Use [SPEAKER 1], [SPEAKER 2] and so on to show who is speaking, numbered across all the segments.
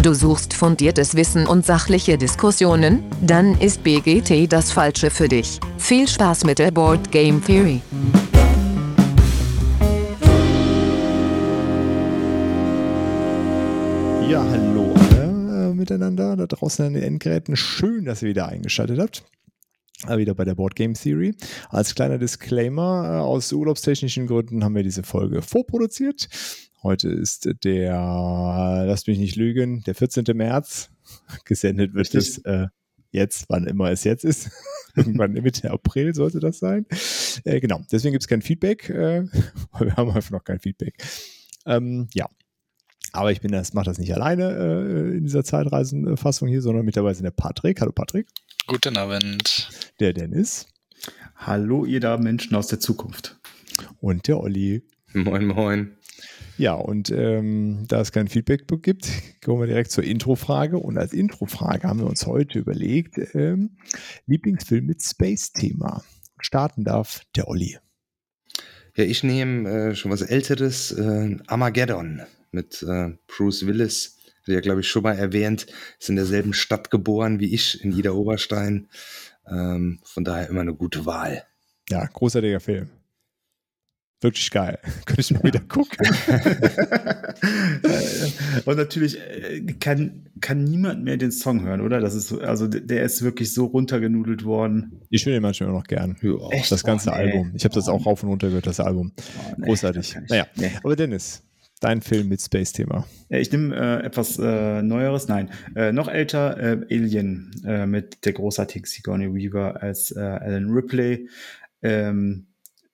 [SPEAKER 1] Du suchst fundiertes Wissen und sachliche Diskussionen? Dann ist BGT das Falsche für dich. Viel Spaß mit der Board Game Theory.
[SPEAKER 2] Ja, hallo alle äh, miteinander da draußen an den Endgeräten. Schön, dass ihr wieder eingeschaltet habt. Äh, wieder bei der Board Game Theory. Als kleiner Disclaimer, äh, aus urlaubstechnischen Gründen haben wir diese Folge vorproduziert. Heute ist der, lasst mich nicht lügen, der 14. März. Gesendet wird es äh, jetzt, wann immer es jetzt ist. Irgendwann Mitte April sollte das sein. Äh, genau, deswegen gibt es kein Feedback. Äh, wir haben einfach noch kein Feedback. Ähm, ja, aber ich bin das, mache das nicht alleine äh, in dieser Zeitreisenfassung hier, sondern mit dabei sind der Patrick. Hallo Patrick.
[SPEAKER 3] Guten Abend.
[SPEAKER 2] Der Dennis.
[SPEAKER 4] Hallo ihr da Menschen aus der Zukunft.
[SPEAKER 2] Und der Olli.
[SPEAKER 3] Moin, moin.
[SPEAKER 2] Ja, und ähm, da es kein Feedback gibt, kommen wir direkt zur Introfrage. Und als Introfrage haben wir uns heute überlegt, ähm, Lieblingsfilm mit Space-Thema. Starten darf der Olli.
[SPEAKER 3] Ja, ich nehme äh, schon was Älteres, äh, Armageddon mit äh, Bruce Willis. Hat ja, glaube ich, schon mal erwähnt, ist in derselben Stadt geboren wie ich, in Ida Oberstein. Ähm, von daher immer eine gute Wahl.
[SPEAKER 2] Ja, großartiger Film. Wirklich geil. Könnte ich mal wieder gucken.
[SPEAKER 4] Und natürlich äh, kann, kann niemand mehr den Song hören, oder? Das ist, also der ist wirklich so runtergenudelt worden.
[SPEAKER 2] Ich höre den manchmal noch gern. Ja, das ganze oh, nee. Album. Ich habe das auch rauf und runter gehört, das Album. Oh, nee, Großartig. Naja, nee. aber Dennis, dein Film mit Space-Thema.
[SPEAKER 4] Ich nehme äh, etwas äh, Neueres, nein, äh, noch älter, äh, Alien äh, mit der großartigen Sigourney Weaver als äh, Alan Ripley. Ähm,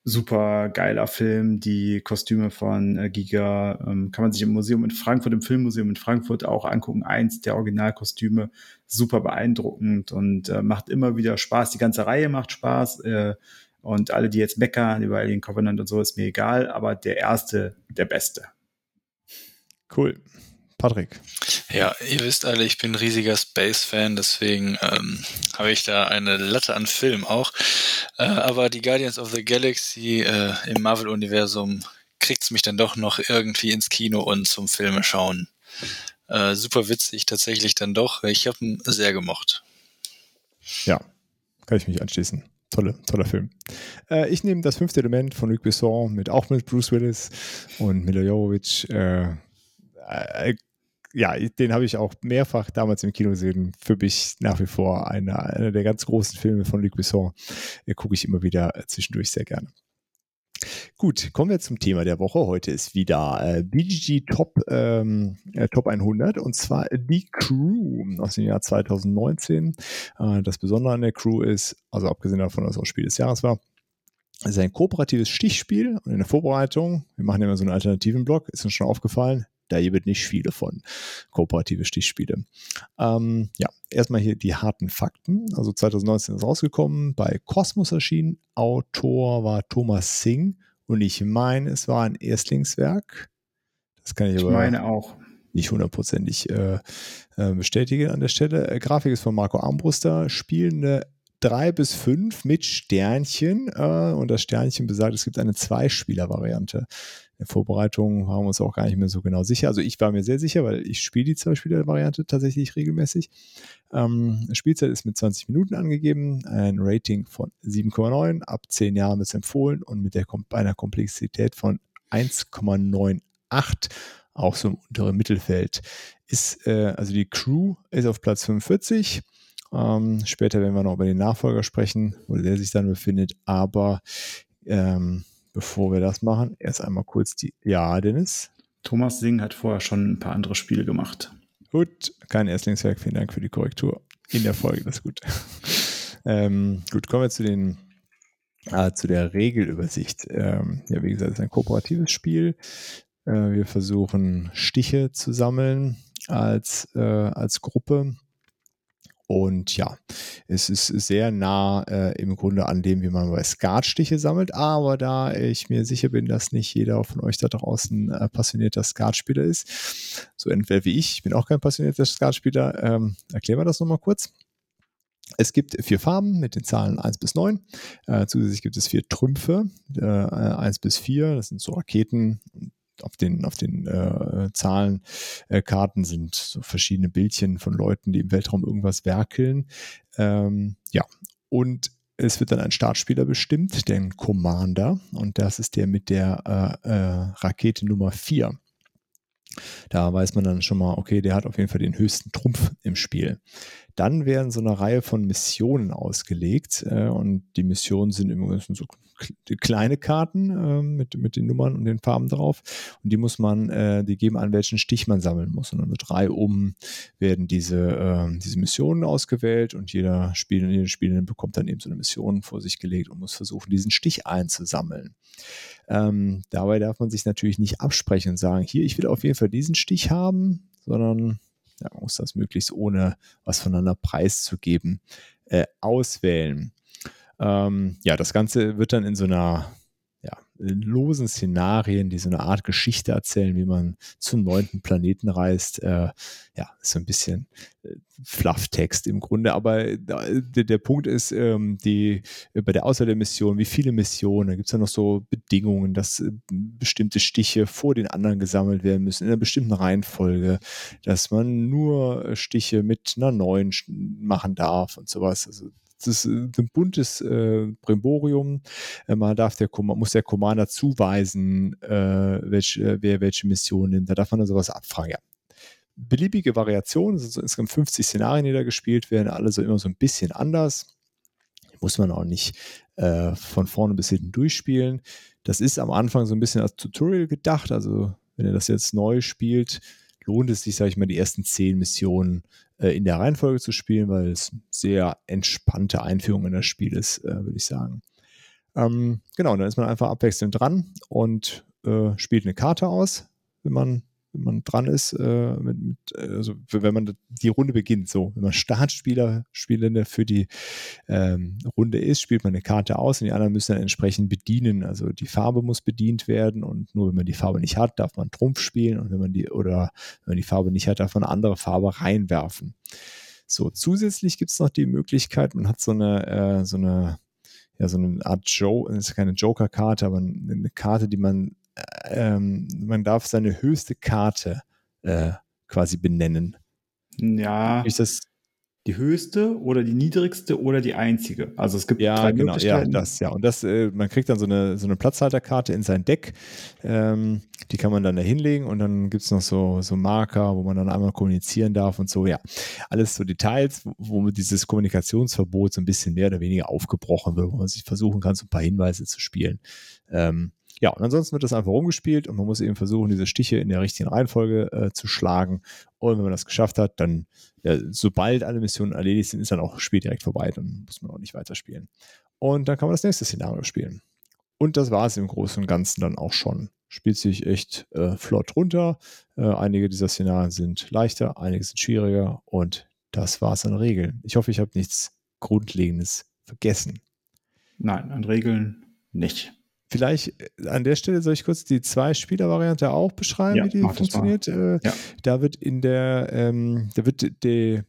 [SPEAKER 4] super geiler Film. Die Kostüme von äh, Giga ähm, kann man sich im Museum in Frankfurt, im Filmmuseum in Frankfurt auch angucken. Eins der Originalkostüme, super beeindruckend und äh, macht immer wieder Spaß. Die ganze Reihe macht Spaß. Äh, und alle, die jetzt meckern über Alien Covenant und so, ist mir egal. Aber der erste, der beste.
[SPEAKER 2] Cool. Patrick.
[SPEAKER 5] Ja, ihr wisst alle, ich bin ein riesiger Space-Fan, deswegen ähm, habe ich da eine Latte an Film auch. Äh, aber die Guardians of the Galaxy äh, im Marvel-Universum kriegt es mich dann doch noch irgendwie ins Kino und zum Filme schauen. Äh, super witzig tatsächlich dann doch. Ich habe ihn sehr gemocht.
[SPEAKER 2] Ja, kann ich mich anschließen. Tolle, toller Film. Äh, ich nehme das fünfte Element von Luc Besson mit auch mit Bruce Willis und Mila Jovovich. Äh, äh, ja, den habe ich auch mehrfach damals im Kino gesehen. Für mich nach wie vor einer, einer der ganz großen Filme von Luc Besson. Äh, Gucke ich immer wieder äh, zwischendurch sehr gerne. Gut, kommen wir zum Thema der Woche. Heute ist wieder äh, BGG Top, ähm, äh, Top 100 und zwar die Crew aus dem Jahr 2019. Äh, das Besondere an der Crew ist, also abgesehen davon, dass es auch Spiel des Jahres war, es ist ein kooperatives Stichspiel und in der Vorbereitung, wir machen immer so einen alternativen Blog, ist uns schon aufgefallen, da gibt nicht viele von kooperative Stichspiele. Ähm, ja, erstmal hier die harten Fakten. Also 2019 ist rausgekommen, bei Cosmos erschienen. Autor war Thomas Singh und ich meine, es war ein Erstlingswerk. Das kann ich, ich aber
[SPEAKER 4] meine auch.
[SPEAKER 2] nicht hundertprozentig äh, äh, bestätigen an der Stelle. Äh, Grafik ist von Marco Armbruster. Spielende drei bis fünf mit Sternchen. Äh, und das Sternchen besagt, es gibt eine Zweispieler-Variante der Vorbereitung waren wir uns auch gar nicht mehr so genau sicher. Also ich war mir sehr sicher, weil ich spiele die Zwei-Spieler-Variante tatsächlich regelmäßig. Ähm, Spielzeit ist mit 20 Minuten angegeben, ein Rating von 7,9, ab 10 Jahren ist empfohlen und mit der, einer Komplexität von 1,98, auch so im unteren Mittelfeld. Ist, äh, also die Crew ist auf Platz 45. Ähm, später werden wir noch über den Nachfolger sprechen, wo der sich dann befindet, aber ähm, bevor wir das machen, erst einmal kurz die. Ja, Dennis?
[SPEAKER 4] Thomas Singh hat vorher schon ein paar andere Spiele gemacht.
[SPEAKER 2] Gut, kein Erstlingswerk. Vielen Dank für die Korrektur in der Folge. Das ist gut. ähm, gut, kommen wir zu den äh, zu der Regelübersicht. Ähm, ja, wie gesagt, es ist ein kooperatives Spiel. Äh, wir versuchen Stiche zu sammeln als, äh, als Gruppe und ja, es ist sehr nah äh, im Grunde an dem, wie man bei Skatstiche sammelt. Aber da ich mir sicher bin, dass nicht jeder von euch da draußen äh, passionierter Skatspieler ist, so entweder wie ich, ich bin auch kein passionierter Skatspieler, ähm, erklären wir das nochmal kurz. Es gibt vier Farben mit den Zahlen 1 bis 9. Äh, zusätzlich gibt es vier Trümpfe, äh, 1 bis 4. Das sind so Raketen, auf den, auf den äh, Zahlenkarten äh, sind so verschiedene Bildchen von Leuten, die im Weltraum irgendwas werkeln. Ähm, ja, und es wird dann ein Startspieler bestimmt, den Commander, und das ist der mit der äh, äh, Rakete Nummer 4. Da weiß man dann schon mal, okay, der hat auf jeden Fall den höchsten Trumpf im Spiel. Dann werden so eine Reihe von Missionen ausgelegt äh, und die Missionen sind immer so kleine Karten äh, mit, mit den Nummern und den Farben drauf und die muss man, äh, die geben an, welchen Stich man sammeln muss. Und dann mit drei um werden diese, äh, diese Missionen ausgewählt und jeder Spieler, jede Spielerin bekommt dann eben so eine Mission vor sich gelegt und muss versuchen, diesen Stich einzusammeln. Ähm, dabei darf man sich natürlich nicht absprechen und sagen, hier, ich will auf jeden Fall diesen Stich haben, sondern ja, man muss das möglichst ohne was voneinander preiszugeben äh, auswählen. Ähm, ja, das Ganze wird dann in so einer losen Szenarien, die so eine Art Geschichte erzählen, wie man zum neunten Planeten reist. Äh, ja, so ein bisschen äh, Flufftext im Grunde. Aber äh, der, der, Punkt ist, ähm, die, äh, bei der Auswahl der Mission, wie viele Missionen, da gibt es ja noch so Bedingungen, dass äh, bestimmte Stiche vor den anderen gesammelt werden müssen, in einer bestimmten Reihenfolge, dass man nur Stiche mit einer neuen machen darf und sowas. Also ist ein buntes äh, Brimborium. Äh, man darf der, muss der Commander zuweisen, äh, welch, äh, wer welche Mission nimmt. Da darf man dann sowas abfragen. Ja. Beliebige Variationen, sind so insgesamt 50 Szenarien, die da gespielt werden, alle so immer so ein bisschen anders. Muss man auch nicht äh, von vorne bis hinten durchspielen. Das ist am Anfang so ein bisschen als Tutorial gedacht. Also, wenn ihr das jetzt neu spielt, lohnt es sich, sage ich mal, die ersten zehn Missionen äh, in der Reihenfolge zu spielen, weil es sehr entspannte Einführung in das Spiel ist, äh, würde ich sagen. Ähm, genau, dann ist man einfach abwechselnd dran und äh, spielt eine Karte aus, wenn man wenn man dran ist, äh, mit, mit, also wenn man die Runde beginnt, so, wenn man Startspieler, Spielende für die ähm, Runde ist, spielt man eine Karte aus und die anderen müssen dann entsprechend bedienen. Also die Farbe muss bedient werden und nur wenn man die Farbe nicht hat, darf man Trumpf spielen und wenn man die, oder wenn man die Farbe nicht hat, darf man eine andere Farbe reinwerfen. So, zusätzlich gibt es noch die Möglichkeit, man hat so eine, äh, so eine, ja, so eine Art Joe, ist keine Joker-Karte, aber eine Karte, die man ähm, man darf seine höchste Karte äh, quasi benennen.
[SPEAKER 4] Ja. Ist das die höchste oder die niedrigste oder die einzige. Also es gibt
[SPEAKER 2] ja, drei genau, Möglichkeiten. Ja, das, ja. Und das, äh, man kriegt dann so eine, so eine Platzhalterkarte in sein Deck. Ähm, die kann man dann da hinlegen und dann gibt es noch so, so Marker, wo man dann einmal kommunizieren darf und so. Ja, alles so Details, wo dieses Kommunikationsverbot so ein bisschen mehr oder weniger aufgebrochen wird, wo man sich versuchen kann, so ein paar Hinweise zu spielen. Ähm, ja, und ansonsten wird das einfach rumgespielt und man muss eben versuchen, diese Stiche in der richtigen Reihenfolge äh, zu schlagen. Und wenn man das geschafft hat, dann, ja, sobald alle Missionen erledigt sind, ist dann auch das Spiel direkt vorbei. Dann muss man auch nicht weiterspielen. Und dann kann man das nächste Szenario spielen. Und das war es im Großen und Ganzen dann auch schon. Spielt sich echt äh, flott runter. Äh, einige dieser Szenarien sind leichter, einige sind schwieriger und das war es an Regeln. Ich hoffe, ich habe nichts Grundlegendes vergessen.
[SPEAKER 4] Nein, an Regeln nicht.
[SPEAKER 2] Vielleicht äh, an der Stelle soll ich kurz die Zwei-Spieler-Variante auch beschreiben, ja, wie die funktioniert. Äh, ja. Da wird in der, ähm, da wird die,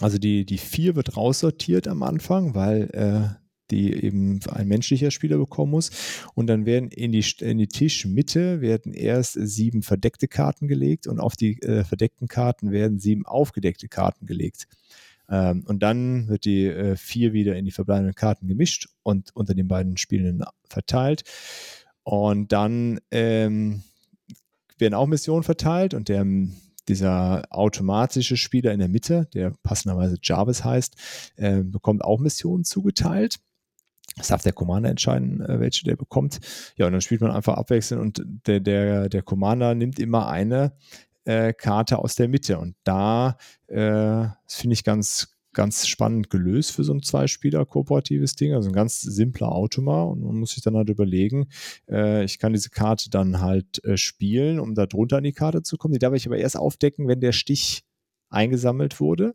[SPEAKER 2] also die, die vier wird raussortiert am Anfang, weil äh, die eben ein menschlicher Spieler bekommen muss. Und dann werden in die, in die Tischmitte werden erst sieben verdeckte Karten gelegt und auf die äh, verdeckten Karten werden sieben aufgedeckte Karten gelegt. Ähm, und dann wird die äh, vier wieder in die verbleibenden Karten gemischt und unter den beiden Spielenden verteilt. Und dann ähm, werden auch Missionen verteilt und der, dieser automatische Spieler in der Mitte, der passenderweise Jarvis heißt, äh, bekommt auch Missionen zugeteilt. Das darf der Commander entscheiden, äh, welche der bekommt. Ja, und dann spielt man einfach abwechselnd und der, der, der Commander nimmt immer eine äh, Karte aus der Mitte. Und da äh, finde ich ganz, ganz spannend gelöst für so ein Zwei-Spieler-kooperatives Ding. Also ein ganz simpler Automa und man muss sich dann halt überlegen, äh, ich kann diese Karte dann halt äh, spielen, um da drunter an die Karte zu kommen. Die darf ich aber erst aufdecken, wenn der Stich eingesammelt wurde.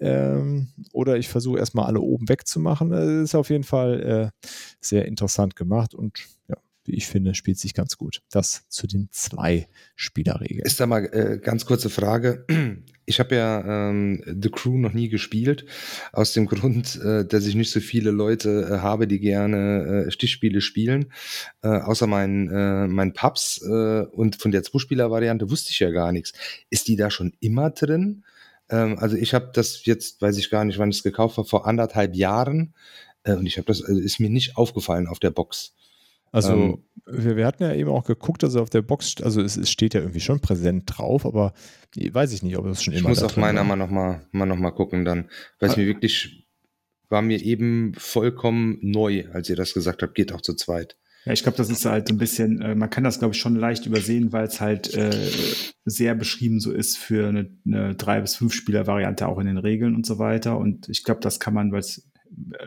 [SPEAKER 2] Ähm, oder ich versuche erstmal alle oben wegzumachen. Das ist auf jeden Fall äh, sehr interessant gemacht und ja, wie ich finde, spielt sich ganz gut. Das zu den zwei Spielerregeln.
[SPEAKER 3] Ist da mal äh, ganz kurze Frage. Ich habe ja ähm, The Crew noch nie gespielt, aus dem Grund, äh, dass ich nicht so viele Leute äh, habe, die gerne äh, Stichspiele spielen, äh, außer meinen äh, mein Pubs. Äh, und von der Zweispieler-Variante wusste ich ja gar nichts. Ist die da schon immer drin? Ähm, also ich habe das jetzt, weiß ich gar nicht, wann ich es gekauft habe, vor anderthalb Jahren. Äh, und ich habe das, also ist mir nicht aufgefallen auf der Box.
[SPEAKER 2] Also ähm, wir, wir, hatten ja eben auch geguckt, also auf der Box, also es, es, steht ja irgendwie schon präsent drauf, aber weiß ich nicht, ob das schon immer
[SPEAKER 3] Ich muss auf meiner mal nochmal mal noch mal gucken dann, weil es mir wirklich, war mir eben vollkommen neu, als ihr das gesagt habt, geht auch zu zweit.
[SPEAKER 4] Ja, ich glaube, das ist halt ein bisschen, äh, man kann das, glaube ich, schon leicht übersehen, weil es halt äh, sehr beschrieben so ist für eine, eine drei bis fünf Spieler Variante auch in den Regeln und so weiter. Und ich glaube, das kann man, weil es äh,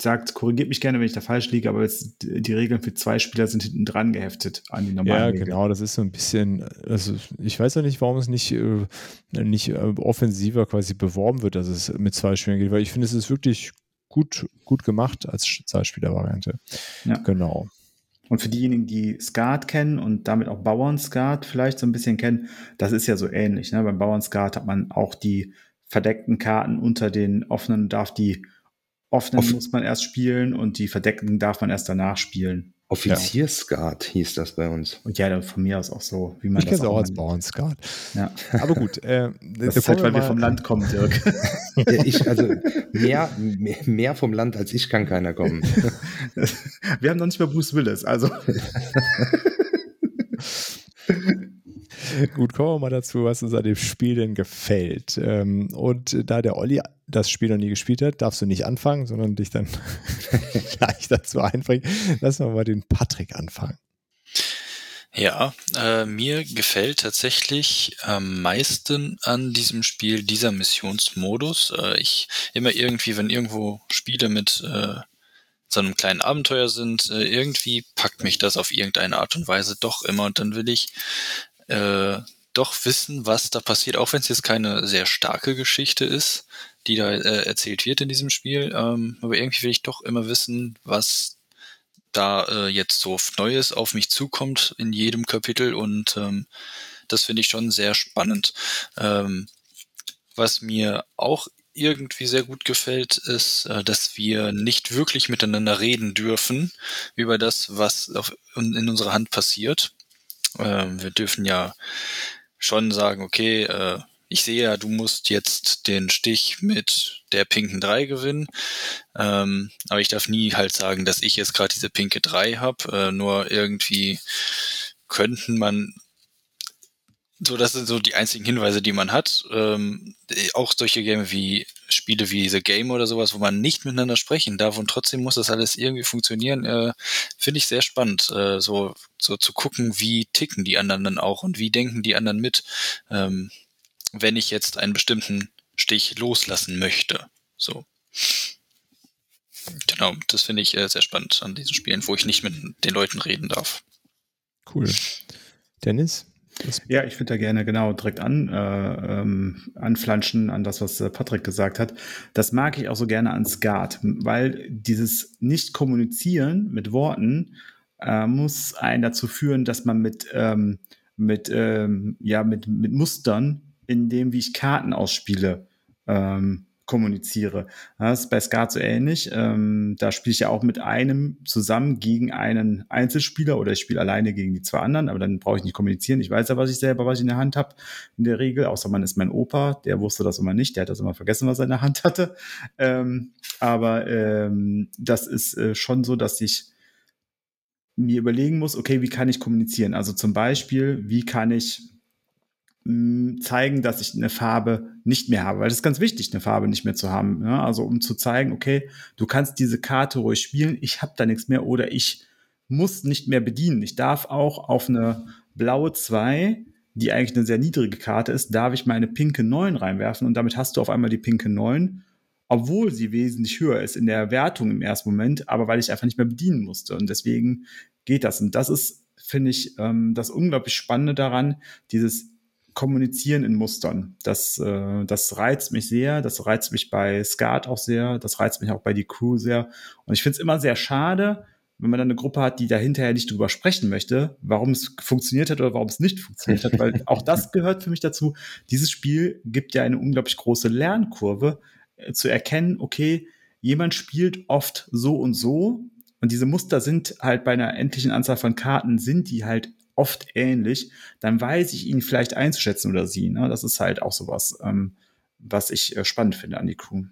[SPEAKER 4] sagt, korrigiert mich gerne, wenn ich da falsch liege, aber jetzt, die Regeln für zwei Spieler sind hinten dran geheftet an die normalen
[SPEAKER 2] Ja,
[SPEAKER 4] Regeln.
[SPEAKER 2] genau, das ist so ein bisschen, also ich weiß ja nicht, warum es nicht, äh, nicht äh, offensiver quasi beworben wird, dass es mit zwei Spielern geht, weil ich finde, es ist wirklich gut, gut gemacht als Zwei-Spieler-Variante. Ja. Genau.
[SPEAKER 4] Und für diejenigen, die Skat kennen und damit auch Bauern-Skat vielleicht so ein bisschen kennen, das ist ja so ähnlich. Ne? Beim Bauern-Skat hat man auch die verdeckten Karten unter den offenen, darf die offenen Off muss man erst spielen und die verdeckten darf man erst danach spielen.
[SPEAKER 3] Offizierskat ja. hieß das bei uns.
[SPEAKER 4] Und ja, von mir aus auch so, wie man
[SPEAKER 2] ich das auch, auch als Bauernskat.
[SPEAKER 4] Ja.
[SPEAKER 2] Aber gut.
[SPEAKER 4] Äh, das ist halt, weil wir vom Land kommen, Dirk.
[SPEAKER 3] ja, ich, also mehr, mehr, mehr, vom Land als ich kann keiner kommen.
[SPEAKER 4] wir haben noch nicht mal Bruce Willis, also.
[SPEAKER 2] Gut, kommen wir mal dazu, was uns an dem Spiel denn gefällt. Ähm, und da der Olli das Spiel noch nie gespielt hat, darfst du nicht anfangen, sondern dich dann gleich dazu einbringen. Lass mal den Patrick anfangen.
[SPEAKER 5] Ja, äh, mir gefällt tatsächlich am meisten an diesem Spiel dieser Missionsmodus. Äh, ich immer irgendwie, wenn irgendwo Spiele mit äh, so einem kleinen Abenteuer sind, äh, irgendwie packt mich das auf irgendeine Art und Weise doch immer und dann will ich äh, doch wissen, was da passiert, auch wenn es jetzt keine sehr starke Geschichte ist, die da äh, erzählt wird in diesem Spiel. Ähm, aber irgendwie will ich doch immer wissen, was da äh, jetzt so Neues auf mich zukommt in jedem Kapitel und ähm, das finde ich schon sehr spannend. Ähm, was mir auch irgendwie sehr gut gefällt, ist, äh, dass wir nicht wirklich miteinander reden dürfen über das, was auf, in unserer Hand passiert. Ähm, wir dürfen ja schon sagen, okay, äh, ich sehe ja, du musst jetzt den Stich mit der pinken 3 gewinnen. Ähm, aber ich darf nie halt sagen, dass ich jetzt gerade diese pinke 3 habe. Äh, nur irgendwie könnten man so, das sind so die einzigen Hinweise, die man hat. Ähm, auch solche Game wie Spiele wie The Game oder sowas, wo man nicht miteinander sprechen darf und trotzdem muss das alles irgendwie funktionieren, äh, finde ich sehr spannend, äh, so, so zu gucken, wie ticken die anderen dann auch und wie denken die anderen mit, ähm, wenn ich jetzt einen bestimmten Stich loslassen möchte. So. Genau, das finde ich äh, sehr spannend an diesen Spielen, wo ich nicht mit den Leuten reden darf.
[SPEAKER 2] Cool. Dennis?
[SPEAKER 4] Ja, ich würde da gerne genau direkt an, äh, ähm, anflanschen an das, was äh, Patrick gesagt hat. Das mag ich auch so gerne an Skat, weil dieses Nicht-Kommunizieren mit Worten äh, muss einen dazu führen, dass man mit, ähm, mit, ähm, ja, mit, mit Mustern, in dem, wie ich Karten ausspiele, ähm, kommuniziere. Das ist bei Skat so ähnlich. Ähm, da spiele ich ja auch mit einem zusammen gegen einen Einzelspieler oder ich spiele alleine gegen die zwei anderen, aber dann brauche ich nicht kommunizieren. Ich weiß ja, was ich selber, was ich in der Hand habe, in der Regel, außer man ist mein Opa, der wusste das immer nicht, der hat das immer vergessen, was er in der Hand hatte. Ähm, aber ähm, das ist äh, schon so, dass ich mir überlegen muss, okay, wie kann ich kommunizieren? Also zum Beispiel, wie kann ich zeigen, dass ich eine Farbe nicht mehr habe, weil das ist ganz wichtig, eine Farbe nicht mehr zu haben. Ja? Also um zu zeigen, okay, du kannst diese Karte ruhig spielen, ich habe da nichts mehr oder ich muss nicht mehr bedienen. Ich darf auch auf eine blaue 2, die eigentlich eine sehr niedrige Karte ist, darf ich meine pinke 9 reinwerfen und damit hast du auf einmal die pinke 9, obwohl sie wesentlich höher ist in der Wertung im ersten Moment, aber weil ich einfach nicht mehr bedienen musste. Und deswegen geht das. Und das ist, finde ich, ähm, das unglaublich Spannende daran, dieses Kommunizieren in Mustern. Das, äh, das reizt mich sehr. Das reizt mich bei Skat auch sehr. Das reizt mich auch bei die Crew sehr. Und ich finde es immer sehr schade, wenn man dann eine Gruppe hat, die da hinterher nicht drüber sprechen möchte, warum es funktioniert hat oder warum es nicht funktioniert hat, weil auch das gehört für mich dazu. Dieses Spiel gibt ja eine unglaublich große Lernkurve, äh, zu erkennen, okay, jemand spielt oft so und so und diese Muster sind halt bei einer endlichen Anzahl von Karten, sind die halt oft ähnlich, dann weiß ich ihn vielleicht einzuschätzen oder sie. Ne? Das ist halt auch sowas, ähm, was ich äh, spannend finde an die Crew.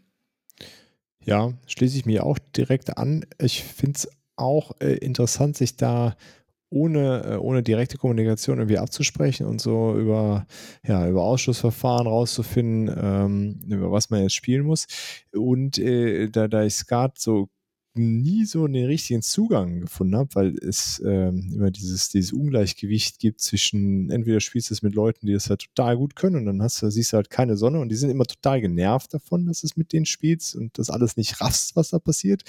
[SPEAKER 2] Ja, schließe ich mir auch direkt an. Ich finde es auch äh, interessant, sich da ohne, äh, ohne direkte Kommunikation irgendwie abzusprechen und so über, ja, über Ausschussverfahren rauszufinden, ähm, über was man jetzt spielen muss. Und äh, da, da ich Skat so nie so den richtigen Zugang gefunden habe, weil es ähm, immer dieses, dieses Ungleichgewicht gibt zwischen, entweder spielst du es mit Leuten, die das halt total gut können und dann hast du, siehst du halt keine Sonne und die sind immer total genervt davon, dass es mit denen spielst und das alles nicht raffst, was da passiert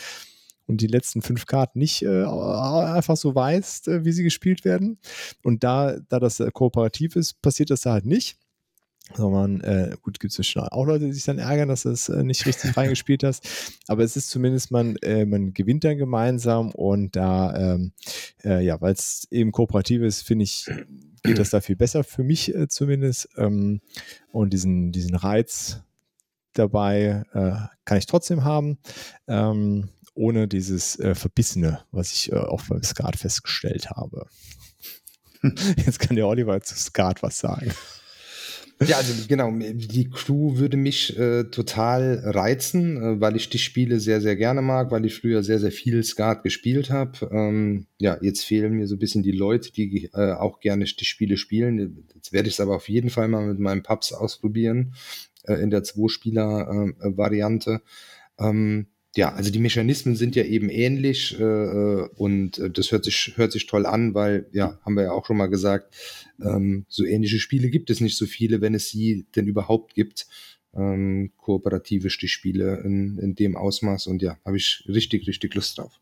[SPEAKER 2] und die letzten fünf Karten nicht äh, einfach so weißt, äh, wie sie gespielt werden. Und da, da das äh, kooperativ ist, passiert das da halt nicht sondern äh, gut, gibt es auch Leute, die sich dann ärgern, dass du es äh, nicht richtig reingespielt hast. Aber es ist zumindest, man, äh, man gewinnt dann gemeinsam und da, ähm, äh, ja, weil es eben kooperativ ist, finde ich, geht das da viel besser für mich äh, zumindest. Ähm, und diesen, diesen Reiz dabei äh, kann ich trotzdem haben. Ähm, ohne dieses äh, Verbissene, was ich äh, auch beim Skat festgestellt habe. Jetzt kann der Oliver zu Skat was sagen.
[SPEAKER 3] Ja, also genau, die Crew würde mich äh, total reizen, äh, weil ich die Spiele sehr, sehr gerne mag, weil ich früher sehr, sehr viel Skat gespielt habe. Ähm, ja, jetzt fehlen mir so ein bisschen die Leute, die äh, auch gerne die Spiele spielen. Jetzt werde ich es aber auf jeden Fall mal mit meinem Pubs ausprobieren, äh, in der Zwei-Spieler-Variante. Ähm, ja, also die Mechanismen sind ja eben ähnlich äh, äh und äh, das hört sich, hört sich toll an, weil, ja, haben wir ja auch schon mal gesagt, ähm, so ähnliche Spiele gibt es nicht so viele, wenn es sie denn überhaupt gibt. Ähm, kooperative Stichspiele in, in dem Ausmaß und ja, habe ich richtig, richtig Lust drauf.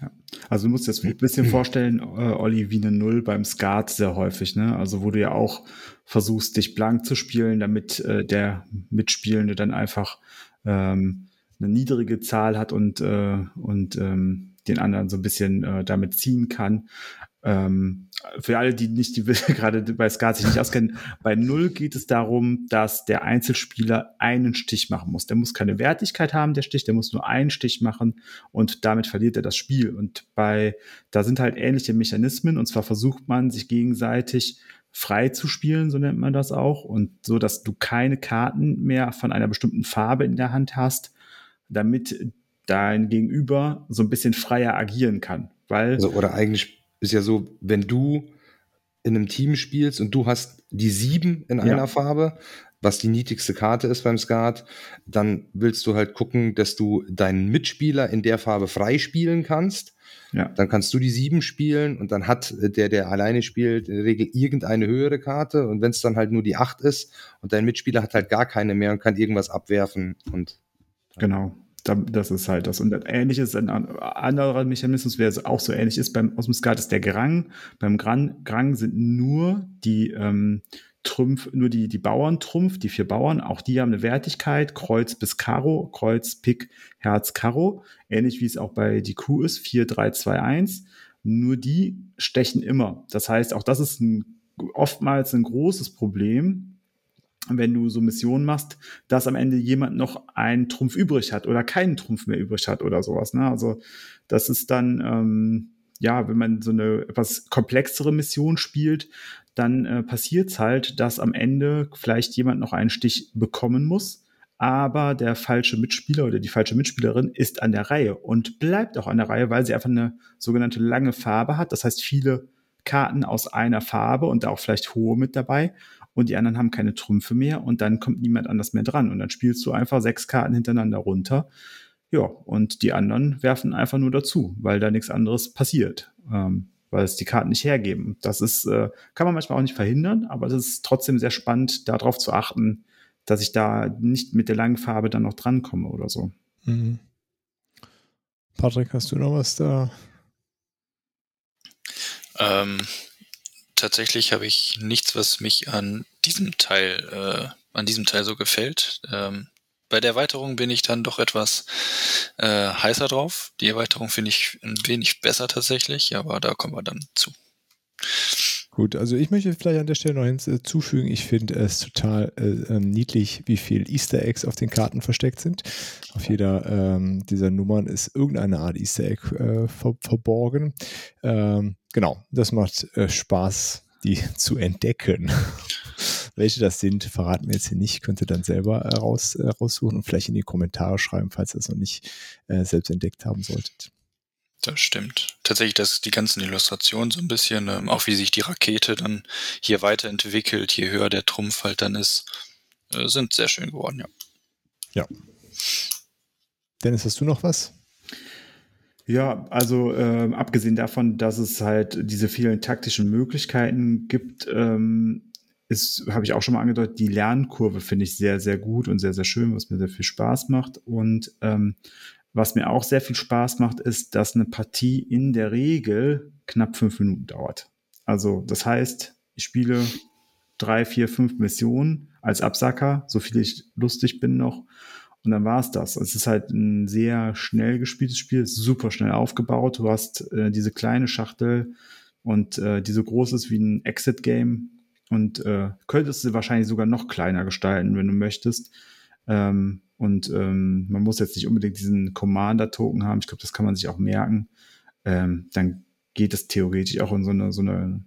[SPEAKER 4] Ja. Also du musst dir das ein bisschen vorstellen, äh, Olli, wie eine Null beim Skat sehr häufig, ne? Also wo du ja auch versuchst, dich blank zu spielen, damit äh, der Mitspielende dann einfach ähm, eine niedrige Zahl hat und, äh, und ähm, den anderen so ein bisschen äh, damit ziehen kann. Ähm, für alle, die nicht die gerade bei Skat sich nicht auskennen, bei Null geht es darum, dass der Einzelspieler einen Stich machen muss. Der muss keine Wertigkeit haben, der Stich, der muss nur einen Stich machen und damit verliert er das Spiel. Und bei, da sind halt ähnliche Mechanismen und zwar versucht man sich gegenseitig frei zu spielen, so nennt man das auch, und so, dass du keine Karten mehr von einer bestimmten Farbe in der Hand hast, damit dein Gegenüber so ein bisschen freier agieren kann. Weil
[SPEAKER 3] also, oder eigentlich ist ja so, wenn du in einem Team spielst und du hast die sieben in einer ja. Farbe, was die niedrigste Karte ist beim Skat, dann willst du halt gucken, dass du deinen Mitspieler in der Farbe freispielen kannst. Ja. Dann kannst du die sieben spielen und dann hat der, der alleine spielt, in der Regel irgendeine höhere Karte. Und wenn es dann halt nur die acht ist und dein Mitspieler hat halt gar keine mehr und kann irgendwas abwerfen und
[SPEAKER 4] Genau. Das ist halt das. Und ähnliches, ein anderer Mechanismus, wer auch so ähnlich ist beim aus ist der Grang. Beim Grang, Grang sind nur die ähm, Trümpf, nur die, die Bauerntrumpf, die vier Bauern, auch die haben eine Wertigkeit, Kreuz bis Karo, Kreuz, Pik, Herz, Karo. Ähnlich wie es auch bei die Q ist, 4, 3, 2, 1. Nur die stechen immer. Das heißt, auch das ist ein, oftmals ein großes Problem, wenn du so Missionen machst, dass am Ende jemand noch einen Trumpf übrig hat oder keinen Trumpf mehr übrig hat oder sowas. Ne? Also das ist dann, ähm, ja, wenn man so eine etwas komplexere Mission spielt, dann äh, passiert es halt, dass am Ende vielleicht jemand noch einen Stich bekommen muss, aber der falsche Mitspieler oder die falsche Mitspielerin ist an der Reihe und bleibt auch an der Reihe, weil sie einfach eine sogenannte lange Farbe hat. Das heißt, viele Karten aus einer Farbe und auch vielleicht hohe mit dabei und die anderen haben keine Trümpfe mehr und dann kommt niemand anders mehr dran und dann spielst du einfach sechs Karten hintereinander runter. Ja, und die anderen werfen einfach nur dazu, weil da nichts anderes passiert, ähm, weil es die Karten nicht hergeben. Das ist, äh, kann man manchmal auch nicht verhindern, aber das ist trotzdem sehr spannend, darauf zu achten, dass ich da nicht mit der langen Farbe dann noch drankomme oder so. Mhm.
[SPEAKER 2] Patrick, hast du noch was da?
[SPEAKER 5] Ähm, tatsächlich habe ich nichts, was mich an diesem Teil, äh, an diesem Teil so gefällt. Ähm, bei der Erweiterung bin ich dann doch etwas äh, heißer drauf. Die Erweiterung finde ich ein wenig besser tatsächlich, aber da kommen wir dann zu.
[SPEAKER 2] Gut, also ich möchte vielleicht an der Stelle noch hinzufügen, ich finde es total äh, ähm, niedlich, wie viel Easter Eggs auf den Karten versteckt sind. Auf jeder ähm, dieser Nummern ist irgendeine Art Easter Egg äh, ver verborgen. Ähm, genau, das macht äh, Spaß, die zu entdecken. Welche das sind, verraten wir jetzt hier nicht. Könnt ihr dann selber äh, raus, äh, raussuchen und vielleicht in die Kommentare schreiben, falls ihr es noch nicht äh, selbst entdeckt haben solltet.
[SPEAKER 5] Das stimmt. Tatsächlich, dass die ganzen Illustrationen so ein bisschen, ähm, auch wie sich die Rakete dann hier weiterentwickelt, je höher der Trumpf halt dann ist, äh, sind sehr schön geworden, ja.
[SPEAKER 2] Ja. Dennis, hast du noch was?
[SPEAKER 4] Ja, also ähm, abgesehen davon, dass es halt diese vielen taktischen Möglichkeiten gibt, ähm, ist, habe ich auch schon mal angedeutet, die Lernkurve finde ich sehr, sehr gut und sehr, sehr schön, was mir sehr viel Spaß macht. Und ähm, was mir auch sehr viel Spaß macht, ist, dass eine Partie in der Regel knapp fünf Minuten dauert. Also das heißt, ich spiele drei, vier, fünf Missionen als Absacker, so viel ich lustig bin noch. Und dann war es das. Es ist halt ein sehr schnell gespieltes Spiel, super schnell aufgebaut. Du hast äh, diese kleine Schachtel und äh, die so groß ist wie ein Exit-Game und äh, könntest sie wahrscheinlich sogar noch kleiner gestalten, wenn du möchtest. Ähm, und ähm, man muss jetzt nicht unbedingt diesen Commander-Token haben. Ich glaube, das kann man sich auch merken. Ähm, dann geht es theoretisch auch in so eine, so eine,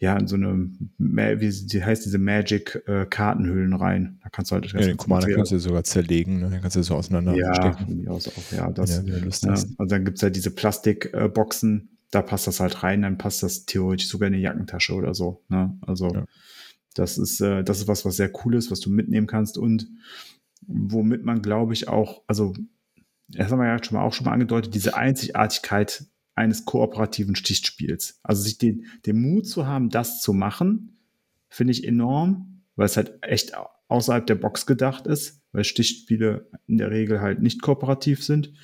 [SPEAKER 4] ja, in so eine, wie heißt diese Magic-Kartenhüllen äh, rein. Da kannst du halt
[SPEAKER 2] ja, den Commander kannst du sogar zerlegen, ne? Den kannst du so auseinander
[SPEAKER 4] ja, stecken. Aus auch, ja, das, ja, ja, also dann gibt's ja diese Plastikboxen, da passt das halt rein, dann passt das theoretisch sogar in eine Jackentasche oder so. Ne? Also ja. das ist, äh, das ist was, was sehr cool ist, was du mitnehmen kannst und womit man, glaube ich, auch, also, das haben wir ja schon mal auch schon mal angedeutet, diese Einzigartigkeit eines kooperativen Stichspiels. Also sich den, den Mut zu haben, das zu machen, finde ich enorm, weil es halt echt außerhalb der Box gedacht ist, weil Stichspiele in der Regel halt nicht kooperativ sind.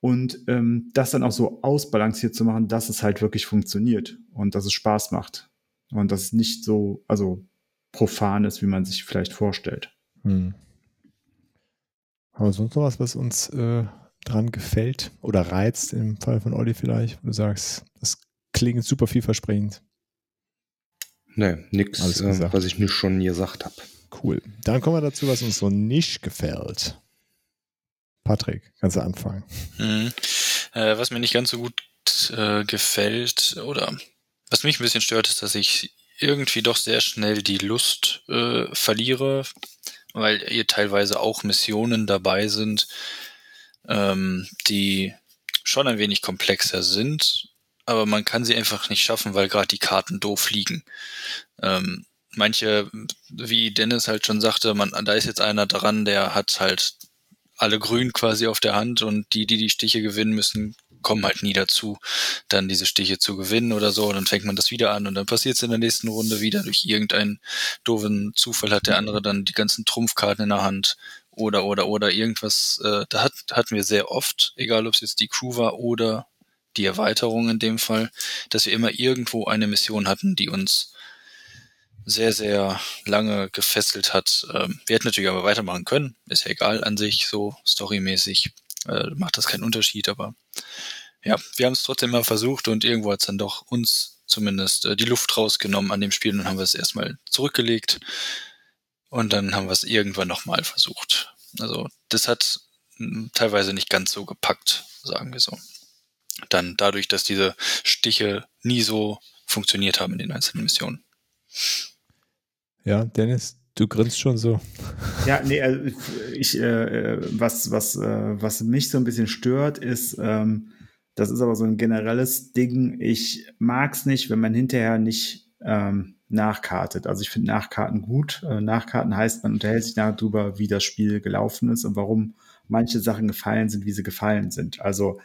[SPEAKER 4] Und ähm, das dann auch so ausbalanciert zu machen, dass es halt wirklich funktioniert und dass es Spaß macht. Und dass es nicht so, also profan ist, wie man sich vielleicht vorstellt. Hm.
[SPEAKER 2] Haben wir sonst noch was, was uns äh, dran gefällt oder reizt, im Fall von Olli vielleicht, wo du sagst, das klingt super vielversprechend?
[SPEAKER 3] Nee, nix, äh, was ich mir schon gesagt habe.
[SPEAKER 2] Cool. Dann kommen wir dazu, was uns so nicht gefällt. Patrick, kannst du anfangen.
[SPEAKER 5] Mhm. Äh, was mir nicht ganz so gut äh, gefällt oder was mich ein bisschen stört, ist, dass ich irgendwie doch sehr schnell die Lust äh, verliere, weil hier teilweise auch Missionen dabei sind, ähm, die schon ein wenig komplexer sind, aber man kann sie einfach nicht schaffen, weil gerade die Karten doof liegen. Ähm, manche, wie Dennis halt schon sagte, man, da ist jetzt einer dran, der hat halt alle grün quasi auf der Hand und die, die die Stiche gewinnen müssen, kommen halt nie dazu, dann diese Stiche zu gewinnen oder so. Und dann fängt man das wieder an und dann passiert es in der nächsten Runde wieder. Durch irgendeinen doofen Zufall hat der andere dann die ganzen Trumpfkarten in der Hand oder oder oder irgendwas. Äh, da hat, hatten wir sehr oft, egal ob es jetzt die Crew war oder die Erweiterung in dem Fall, dass wir immer irgendwo eine Mission hatten, die uns sehr, sehr lange gefesselt hat. Ähm, wir hätten natürlich aber weitermachen können. Ist ja egal an sich, so storymäßig. Äh, macht das keinen Unterschied, aber ja, wir haben es trotzdem mal versucht und irgendwo hat es dann doch uns zumindest äh, die Luft rausgenommen an dem Spiel und haben wir es erstmal zurückgelegt und dann haben wir es irgendwann nochmal versucht. Also das hat hm, teilweise nicht ganz so gepackt, sagen wir so. Dann dadurch, dass diese Stiche nie so funktioniert haben in den einzelnen Missionen.
[SPEAKER 2] Ja, Dennis, du grinst schon so.
[SPEAKER 4] Ja, nee, also ich, äh, was, was, äh, was mich so ein bisschen stört, ist, ähm, das ist aber so ein generelles Ding. Ich mag es nicht, wenn man hinterher nicht ähm, nachkartet. Also ich finde Nachkarten gut. Äh, Nachkarten heißt, man unterhält sich darüber, wie das Spiel gelaufen ist und warum manche Sachen gefallen sind, wie sie gefallen sind. Also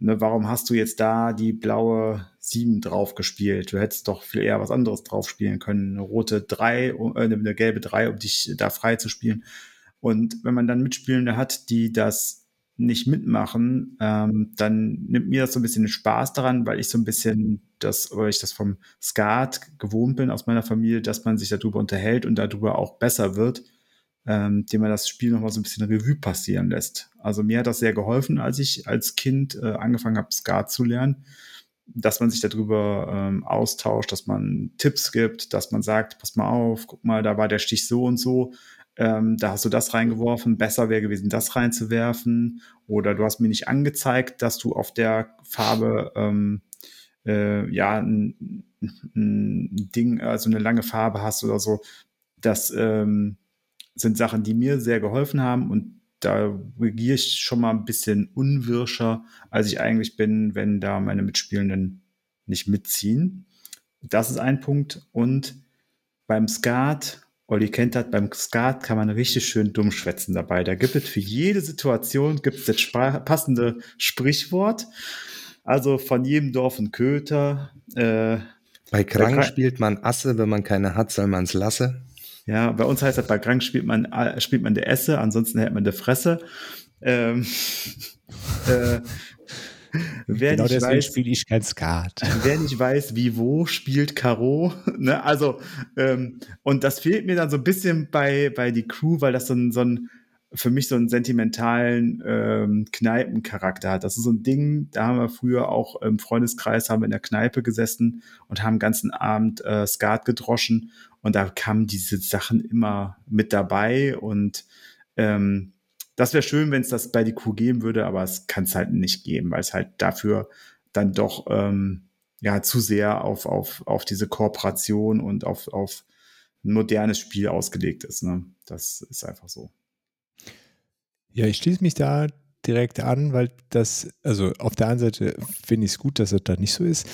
[SPEAKER 4] ne, warum hast du jetzt da die blaue 7 drauf gespielt? Du hättest doch viel eher was anderes drauf spielen können. Eine rote 3, äh, eine gelbe 3, um dich da frei zu spielen. Und wenn man dann Mitspielende hat, die das nicht mitmachen, ähm, dann nimmt mir das so ein bisschen den Spaß daran, weil ich so ein bisschen das, weil ich das vom Skat gewohnt bin aus meiner Familie, dass man sich darüber unterhält und darüber auch besser wird. ähm, dem man das Spiel nochmal so ein bisschen Revue passieren lässt. Also mir hat das sehr geholfen, als ich als Kind äh, angefangen habe, Skat zu lernen, dass man sich darüber ähm, austauscht, dass man Tipps gibt, dass man sagt, pass mal auf, guck mal, da war der Stich so und so, ähm, da hast du das reingeworfen, besser wäre gewesen, das reinzuwerfen. Oder du hast mir nicht angezeigt, dass du auf der Farbe ähm, äh, ja ein, ein, Ding, also eine lange Farbe hast oder so. Das ähm, sind Sachen, die mir sehr geholfen haben und da regiere ich schon mal ein bisschen unwirscher, als ich eigentlich bin, wenn da meine Mitspielenden nicht mitziehen. Das ist ein Punkt. Und beim Skat Olli kennt das, beim Skat kann man richtig schön dumm schwätzen dabei. Da gibt es für jede Situation gibt es das passende Sprichwort. Also von jedem Dorf ein Köter.
[SPEAKER 3] Äh, bei Krank bei spielt man Asse, wenn man keine hat, soll man es lasse.
[SPEAKER 4] Ja, bei uns heißt das, bei Krank spielt man, äh, spielt man der Esse, ansonsten hält man der Fresse. Ähm,
[SPEAKER 2] äh, wer genau deswegen spiele ich kein Skat.
[SPEAKER 4] Wer nicht weiß, wie wo spielt Karo. ne? Also, ähm, und das fehlt mir dann so ein bisschen bei, bei die Crew, weil das so ein, so ein für mich so einen sentimentalen ähm, Kneipencharakter hat. Das ist so ein Ding, da haben wir früher auch im Freundeskreis, haben wir in der Kneipe gesessen und haben den ganzen Abend äh, Skat gedroschen und da kamen diese Sachen immer mit dabei und ähm, das wäre schön, wenn es das bei die Kuh geben würde, aber es kann es halt nicht geben, weil es halt dafür dann doch ähm, ja zu sehr auf, auf, auf diese Kooperation und auf, auf ein modernes Spiel ausgelegt ist. Ne? Das ist einfach so.
[SPEAKER 2] Ja, ich schließe mich da direkt an, weil das, also auf der einen Seite finde ich es gut, dass es da nicht so ist,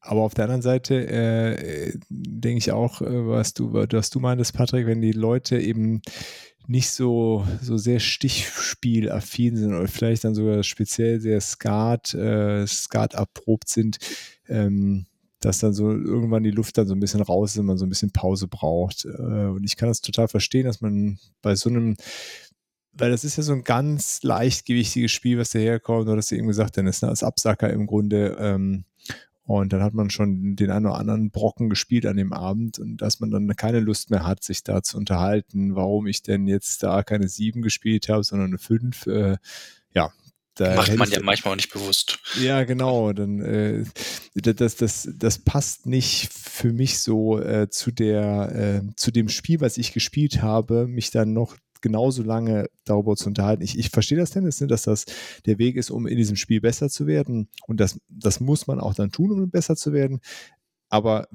[SPEAKER 2] aber auf der anderen Seite äh, denke ich auch, äh, was du, was du meintest, Patrick, wenn die Leute eben nicht so, so sehr stichspielaffin sind oder vielleicht dann sogar speziell sehr Skat, äh, Skat erprobt sind, ähm, dass dann so irgendwann die Luft dann so ein bisschen raus ist und man so ein bisschen Pause braucht. Äh, und ich kann das total verstehen, dass man bei so einem, weil das ist ja so ein ganz leichtgewichtiges Spiel, was daherkommt, oder dass du eben gesagt hast, das ist als Absacker im Grunde, ähm, und dann hat man schon den einen oder anderen Brocken gespielt an dem Abend und dass man dann keine Lust mehr hat, sich da zu unterhalten, warum ich denn jetzt da keine sieben gespielt habe, sondern eine fünf. Äh, ja,
[SPEAKER 5] da Macht man ja manchmal auch nicht bewusst.
[SPEAKER 2] Ja, genau. Dann äh, das, das, das passt nicht für mich so äh, zu der äh, zu dem Spiel, was ich gespielt habe, mich dann noch genauso lange darüber zu unterhalten. Ich, ich verstehe das Tennis, ne, dass das der Weg ist, um in diesem Spiel besser zu werden. Und das, das muss man auch dann tun, um besser zu werden. Aber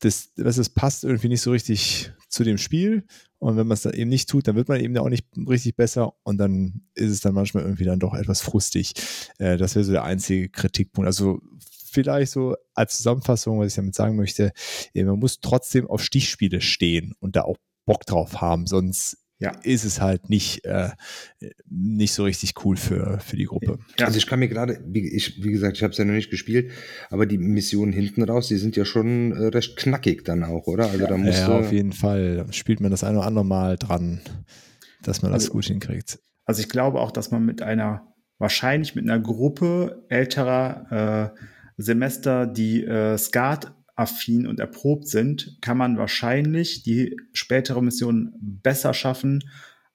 [SPEAKER 2] das, das, das passt irgendwie nicht so richtig zu dem Spiel. Und wenn man es dann eben nicht tut, dann wird man eben auch nicht richtig besser. Und dann ist es dann manchmal irgendwie dann doch etwas frustig. Äh, das wäre so der einzige Kritikpunkt. Also vielleicht so als Zusammenfassung, was ich damit sagen möchte, man muss trotzdem auf Stichspiele stehen und da auch Bock drauf haben, sonst ja. ist es halt nicht, äh, nicht so richtig cool für, für die Gruppe.
[SPEAKER 3] Ja. Also ich kann mir gerade, wie, ich, wie gesagt, ich habe es ja noch nicht gespielt, aber die Missionen hinten raus, die sind ja schon äh, recht knackig dann auch, oder?
[SPEAKER 2] Also da muss ja, auf jeden Fall. Da spielt man das ein oder andere Mal dran, dass man das also, gut hinkriegt.
[SPEAKER 4] Also ich glaube auch, dass man mit einer, wahrscheinlich mit einer Gruppe älterer äh, Semester, die äh, Skat affin und erprobt sind, kann man wahrscheinlich die spätere Mission besser schaffen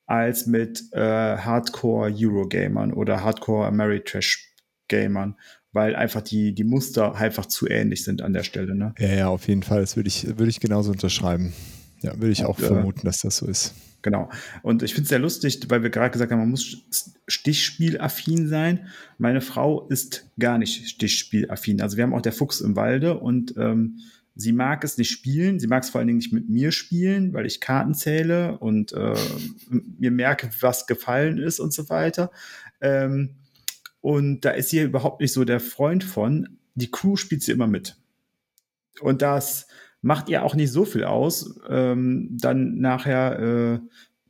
[SPEAKER 4] als mit äh, Hardcore Eurogamern oder Hardcore Ameritrash Gamern, weil einfach die, die Muster einfach zu ähnlich sind an der Stelle. Ne?
[SPEAKER 2] Ja, ja, auf jeden Fall. Das würde ich, würde ich genauso unterschreiben. Ja, würde ich und, auch äh, vermuten, dass das so ist.
[SPEAKER 4] Genau. Und ich finde es sehr lustig, weil wir gerade gesagt haben, man muss Stichspielaffin sein. Meine Frau ist gar nicht Stichspielaffin. Also wir haben auch der Fuchs im Walde und ähm, sie mag es nicht spielen. Sie mag es vor allen Dingen nicht mit mir spielen, weil ich Karten zähle und äh, mir merke, was gefallen ist und so weiter. Ähm, und da ist sie überhaupt nicht so der Freund von. Die Crew spielt sie immer mit. Und das macht ihr auch nicht so viel aus, ähm, dann nachher äh,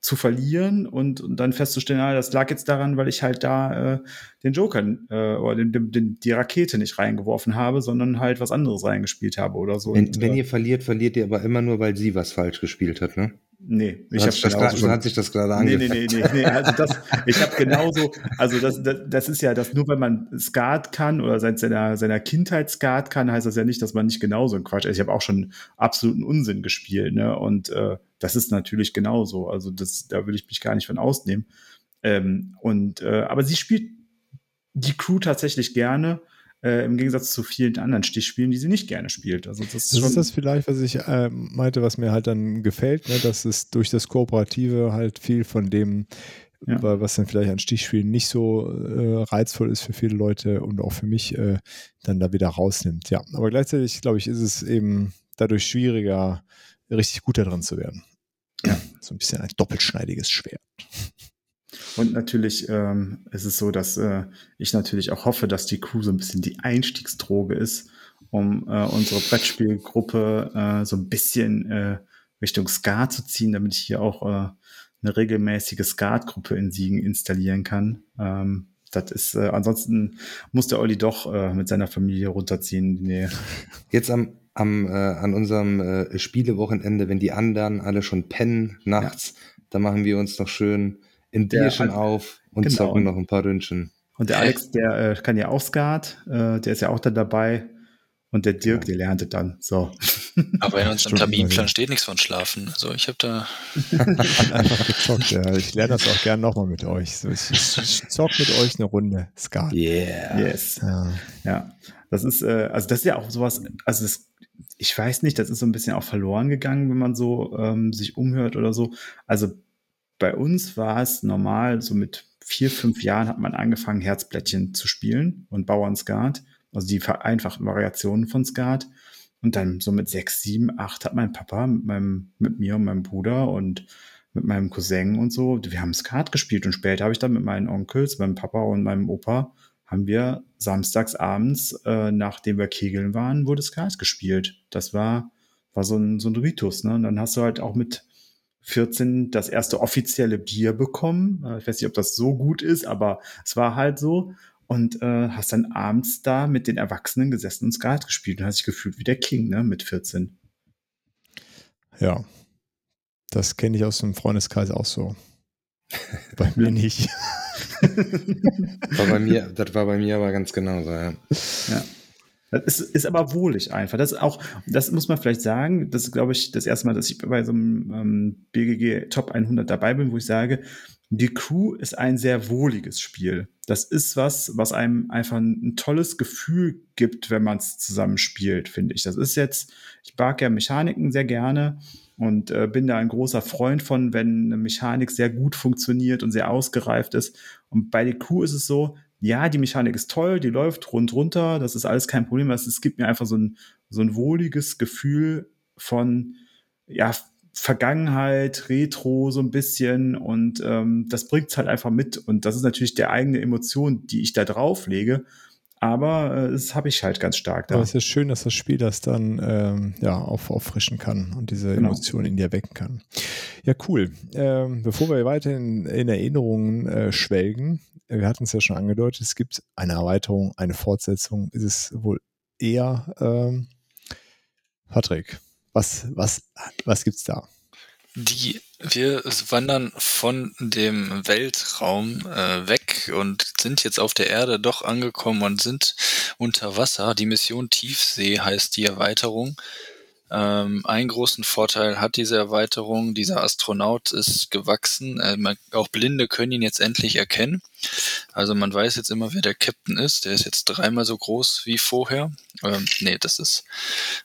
[SPEAKER 4] zu verlieren und, und dann festzustellen, ah, das lag jetzt daran, weil ich halt da äh, den Joker äh, oder den, den, den, die Rakete nicht reingeworfen habe, sondern halt was anderes reingespielt habe oder so.
[SPEAKER 3] Wenn, und, wenn äh, ihr verliert, verliert ihr aber immer nur, weil sie was falsch gespielt hat, ne?
[SPEAKER 4] Nee,
[SPEAKER 3] ich habe das grad, so hat sich das gerade angefangen.
[SPEAKER 4] Nee, nee, nee, nee, nee, also das, ich habe genauso, also das, das, das ist ja, dass nur wenn man Skat kann oder seit seiner, seiner Kindheit Skat kann, heißt das ja nicht, dass man nicht genauso ein Quatsch ist. Ich habe auch schon absoluten Unsinn gespielt, ne, und äh, das ist natürlich genauso. Also das, da würde ich mich gar nicht von ausnehmen. Ähm, und äh, aber sie spielt die Crew tatsächlich gerne. Äh, im Gegensatz zu vielen anderen Stichspielen, die sie nicht gerne spielt. Also das,
[SPEAKER 2] das ist das vielleicht, was ich äh, meinte, was mir halt dann gefällt, ne, dass es durch das Kooperative halt viel von dem, ja. was dann vielleicht an Stichspielen nicht so äh, reizvoll ist für viele Leute und auch für mich, äh, dann da wieder rausnimmt. Ja, aber gleichzeitig, glaube ich, ist es eben dadurch schwieriger, richtig gut darin zu werden. Ja. So ein bisschen ein doppelschneidiges Schwert.
[SPEAKER 4] Und natürlich ähm, ist es so, dass äh, ich natürlich auch hoffe, dass die Crew so ein bisschen die Einstiegsdroge ist, um äh, unsere Brettspielgruppe äh, so ein bisschen äh, Richtung Skat zu ziehen, damit ich hier auch äh, eine regelmäßige Skatgruppe in Siegen installieren kann. Ähm, das ist, äh, ansonsten muss der Olli doch äh, mit seiner Familie runterziehen in die Nähe.
[SPEAKER 3] Jetzt am, am, äh, an unserem äh, Spielewochenende, wenn die anderen alle schon pennen nachts, ja. da machen wir uns noch schön ein Bierchen auf und genau. zocken noch ein paar Ründchen.
[SPEAKER 4] Und der Alex, der äh, kann ja auch Skat, äh, der ist ja auch dann dabei. Und der Dirk, ja. der lernte dann. So.
[SPEAKER 5] Aber in unserem Terminplan steht nichts von Schlafen. Also ich habe da
[SPEAKER 2] einfach gezockt. Ja. Ich lerne das auch gerne nochmal mit euch. So, ich, ich zock mit euch eine Runde Skat.
[SPEAKER 4] Yeah. Yes. Ja. ja. Das ist, äh, also das ist ja auch sowas, also das, ich weiß nicht, das ist so ein bisschen auch verloren gegangen, wenn man so ähm, sich umhört oder so. Also bei uns war es normal, so mit vier, fünf Jahren hat man angefangen, Herzblättchen zu spielen und Bauernskat, also die vereinfachten Variationen von Skat. Und dann so mit sechs, sieben, acht hat mein Papa mit, meinem, mit mir und meinem Bruder und mit meinem Cousin und so, wir haben Skat gespielt und später habe ich dann mit meinen Onkels, meinem Papa und meinem Opa, haben wir samstags abends, äh, nachdem wir Kegeln waren, wurde Skat gespielt. Das war, war so ein, so ein Ritus, ne? Und dann hast du halt auch mit 14 das erste offizielle Bier bekommen. Äh, ich weiß nicht, ob das so gut ist, aber es war halt so. Und äh, hast dann abends da mit den Erwachsenen gesessen und Skat gespielt und hast dich gefühlt wie der King, ne, mit 14.
[SPEAKER 2] Ja. Das kenne ich aus dem Freundeskreis auch so. bei mir nicht.
[SPEAKER 3] war bei mir, das war bei mir aber ganz genauso, ja.
[SPEAKER 4] ja. Das ist, ist aber wohlig einfach. Das ist auch, das muss man vielleicht sagen, das ist, glaube ich, das erste Mal, dass ich bei so einem ähm, BGG Top 100 dabei bin, wo ich sage, die Crew ist ein sehr wohliges Spiel. Das ist was, was einem einfach ein, tolles Gefühl gibt, wenn man es zusammen spielt, finde ich. Das ist jetzt, ich mag ja Mechaniken sehr gerne und äh, bin da ein großer Freund von, wenn eine Mechanik sehr gut funktioniert und sehr ausgereift ist. Und bei der Crew ist es so, ja, die Mechanik ist toll, die läuft rund runter, das ist alles kein Problem. Es gibt mir einfach so ein, so ein wohliges Gefühl von, ja, Vergangenheit, Retro so ein bisschen und ähm, das bringt es halt einfach mit und das ist natürlich der eigene Emotion, die ich da drauf lege, aber äh, das habe ich halt ganz stark
[SPEAKER 2] da. Aber es ist schön, dass das Spiel das dann ähm, ja, auf, auffrischen kann und diese genau. Emotionen in dir wecken kann. Ja, cool. Ähm, bevor wir weiter in, in Erinnerungen äh, schwelgen, wir hatten es ja schon angedeutet, es gibt eine Erweiterung, eine Fortsetzung. Ist es wohl eher, ähm, Patrick, was, was, was gibt's da?
[SPEAKER 5] Die, wir wandern von dem Weltraum äh, weg und sind jetzt auf der Erde doch angekommen und sind unter Wasser. Die Mission Tiefsee heißt die Erweiterung. Ähm, einen großen Vorteil hat diese Erweiterung, dieser Astronaut ist gewachsen. Äh, man, auch Blinde können ihn jetzt endlich erkennen. Also man weiß jetzt immer, wer der Captain ist. Der ist jetzt dreimal so groß wie vorher. Ähm, nee, das ist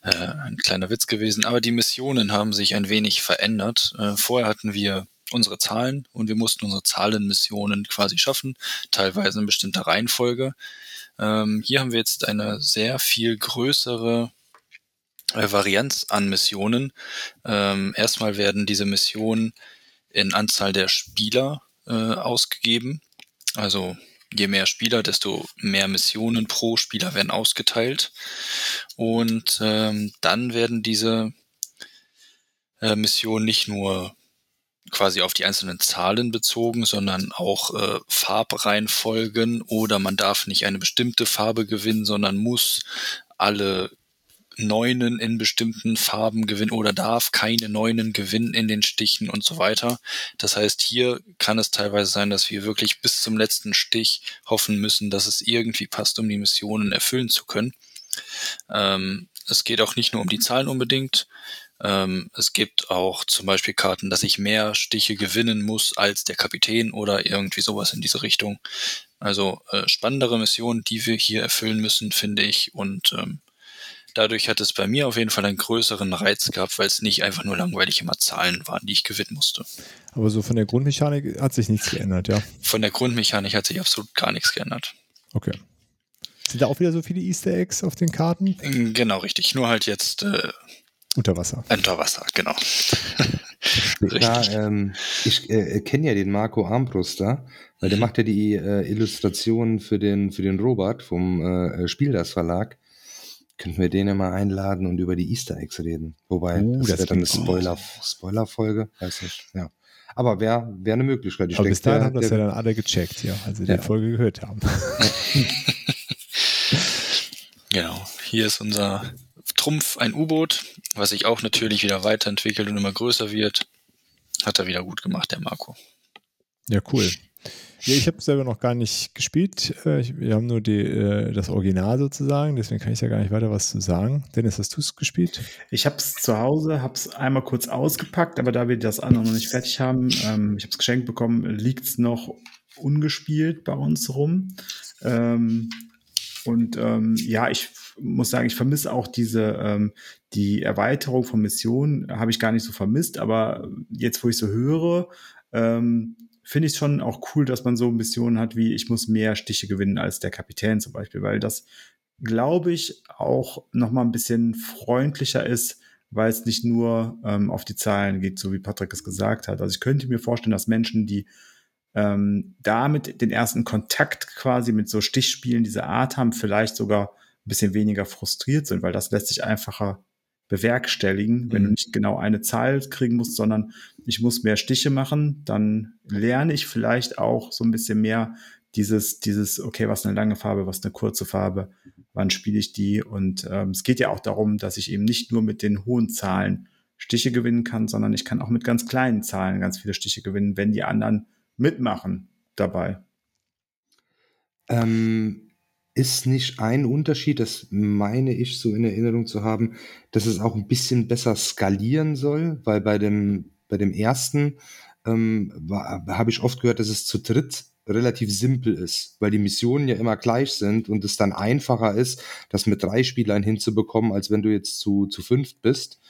[SPEAKER 5] äh, ein kleiner Witz gewesen. Aber die Missionen haben sich ein wenig verändert. Äh, vorher hatten wir unsere Zahlen und wir mussten unsere Zahlenmissionen quasi schaffen, teilweise in bestimmter Reihenfolge. Ähm, hier haben wir jetzt eine sehr viel größere Varianz an Missionen. Ähm, erstmal werden diese Missionen in Anzahl der Spieler äh, ausgegeben. Also je mehr Spieler, desto mehr Missionen pro Spieler werden ausgeteilt. Und ähm, dann werden diese äh, Missionen nicht nur quasi auf die einzelnen Zahlen bezogen, sondern auch äh, Farbreihenfolgen oder man darf nicht eine bestimmte Farbe gewinnen, sondern muss alle Neunen in bestimmten Farben gewinnen oder darf keine Neunen gewinnen in den Stichen und so weiter. Das heißt, hier kann es teilweise sein, dass wir wirklich bis zum letzten Stich hoffen müssen, dass es irgendwie passt, um die Missionen erfüllen zu können. Ähm, es geht auch nicht nur um die Zahlen unbedingt. Ähm, es gibt auch zum Beispiel Karten, dass ich mehr Stiche gewinnen muss als der Kapitän oder irgendwie sowas in diese Richtung. Also äh, spannendere Missionen, die wir hier erfüllen müssen, finde ich. Und ähm, dadurch hat es bei mir auf jeden Fall einen größeren Reiz gehabt, weil es nicht einfach nur langweilig immer Zahlen waren, die ich gewinnen musste.
[SPEAKER 2] Aber so von der Grundmechanik hat sich nichts geändert, ja.
[SPEAKER 5] Von der Grundmechanik hat sich absolut gar nichts geändert.
[SPEAKER 2] Okay. Sind da auch wieder so viele Easter Eggs auf den Karten?
[SPEAKER 5] Genau, richtig. Nur halt jetzt äh,
[SPEAKER 2] unter Wasser.
[SPEAKER 5] Unter Wasser, genau.
[SPEAKER 3] ja, ähm, ich äh, kenne ja den Marco Armbruster, weil der mhm. macht ja die äh, Illustrationen für den, für den Robert vom äh, Spieldas Verlag. Könnten wir den ja mal einladen und über die Easter Eggs reden. Wobei, uh, das, das wäre dann eine Spoiler, Spoiler-Folge, weiß nicht, ja. Aber wäre wär eine Möglichkeit.
[SPEAKER 2] Ich Aber denke, bis dahin haben das ja dann alle gecheckt, ja, als sie ja. die Folge gehört haben.
[SPEAKER 5] genau, hier ist unser Trumpf, ein U-Boot, was sich auch natürlich wieder weiterentwickelt und immer größer wird. Hat er wieder gut gemacht, der Marco.
[SPEAKER 2] Ja, cool. Ja, ich habe selber noch gar nicht gespielt. Äh, wir haben nur die, äh, das Original sozusagen, deswegen kann ich ja gar nicht weiter was zu sagen. Dennis, hast du es gespielt?
[SPEAKER 4] Ich habe es zu Hause, habe es einmal kurz ausgepackt, aber da wir das andere noch nicht fertig haben, ähm, ich habe es geschenkt bekommen, liegt es noch ungespielt bei uns rum. Ähm, und ähm, ja, ich muss sagen, ich vermisse auch diese, ähm, die Erweiterung von Missionen, habe ich gar nicht so vermisst, aber jetzt, wo ich so höre, ähm, finde ich schon auch cool, dass man so Missionen hat wie ich muss mehr Stiche gewinnen als der Kapitän zum Beispiel, weil das, glaube ich, auch noch mal ein bisschen freundlicher ist, weil es nicht nur ähm, auf die Zahlen geht, so wie Patrick es gesagt hat. Also ich könnte mir vorstellen, dass Menschen, die ähm, damit den ersten Kontakt quasi mit so Stichspielen dieser Art haben, vielleicht sogar ein bisschen weniger frustriert sind, weil das lässt sich einfacher bewerkstelligen, wenn mhm. du nicht genau eine Zahl kriegen musst, sondern ich muss mehr Stiche machen, dann lerne ich vielleicht auch so ein bisschen mehr dieses, dieses, okay, was eine lange Farbe, was eine kurze Farbe, wann spiele ich die? Und ähm, es geht ja auch darum, dass ich eben nicht nur mit den hohen Zahlen Stiche gewinnen kann, sondern ich kann auch mit ganz kleinen Zahlen ganz viele Stiche gewinnen, wenn die anderen mitmachen dabei.
[SPEAKER 3] Ähm, ist nicht ein Unterschied, das meine ich so in Erinnerung zu haben, dass es auch ein bisschen besser skalieren soll, weil bei dem, bei dem ersten ähm, habe ich oft gehört, dass es zu dritt relativ simpel ist, weil die Missionen ja immer gleich sind und es dann einfacher ist, das mit drei Spielern hinzubekommen, als wenn du jetzt zu, zu fünft bist.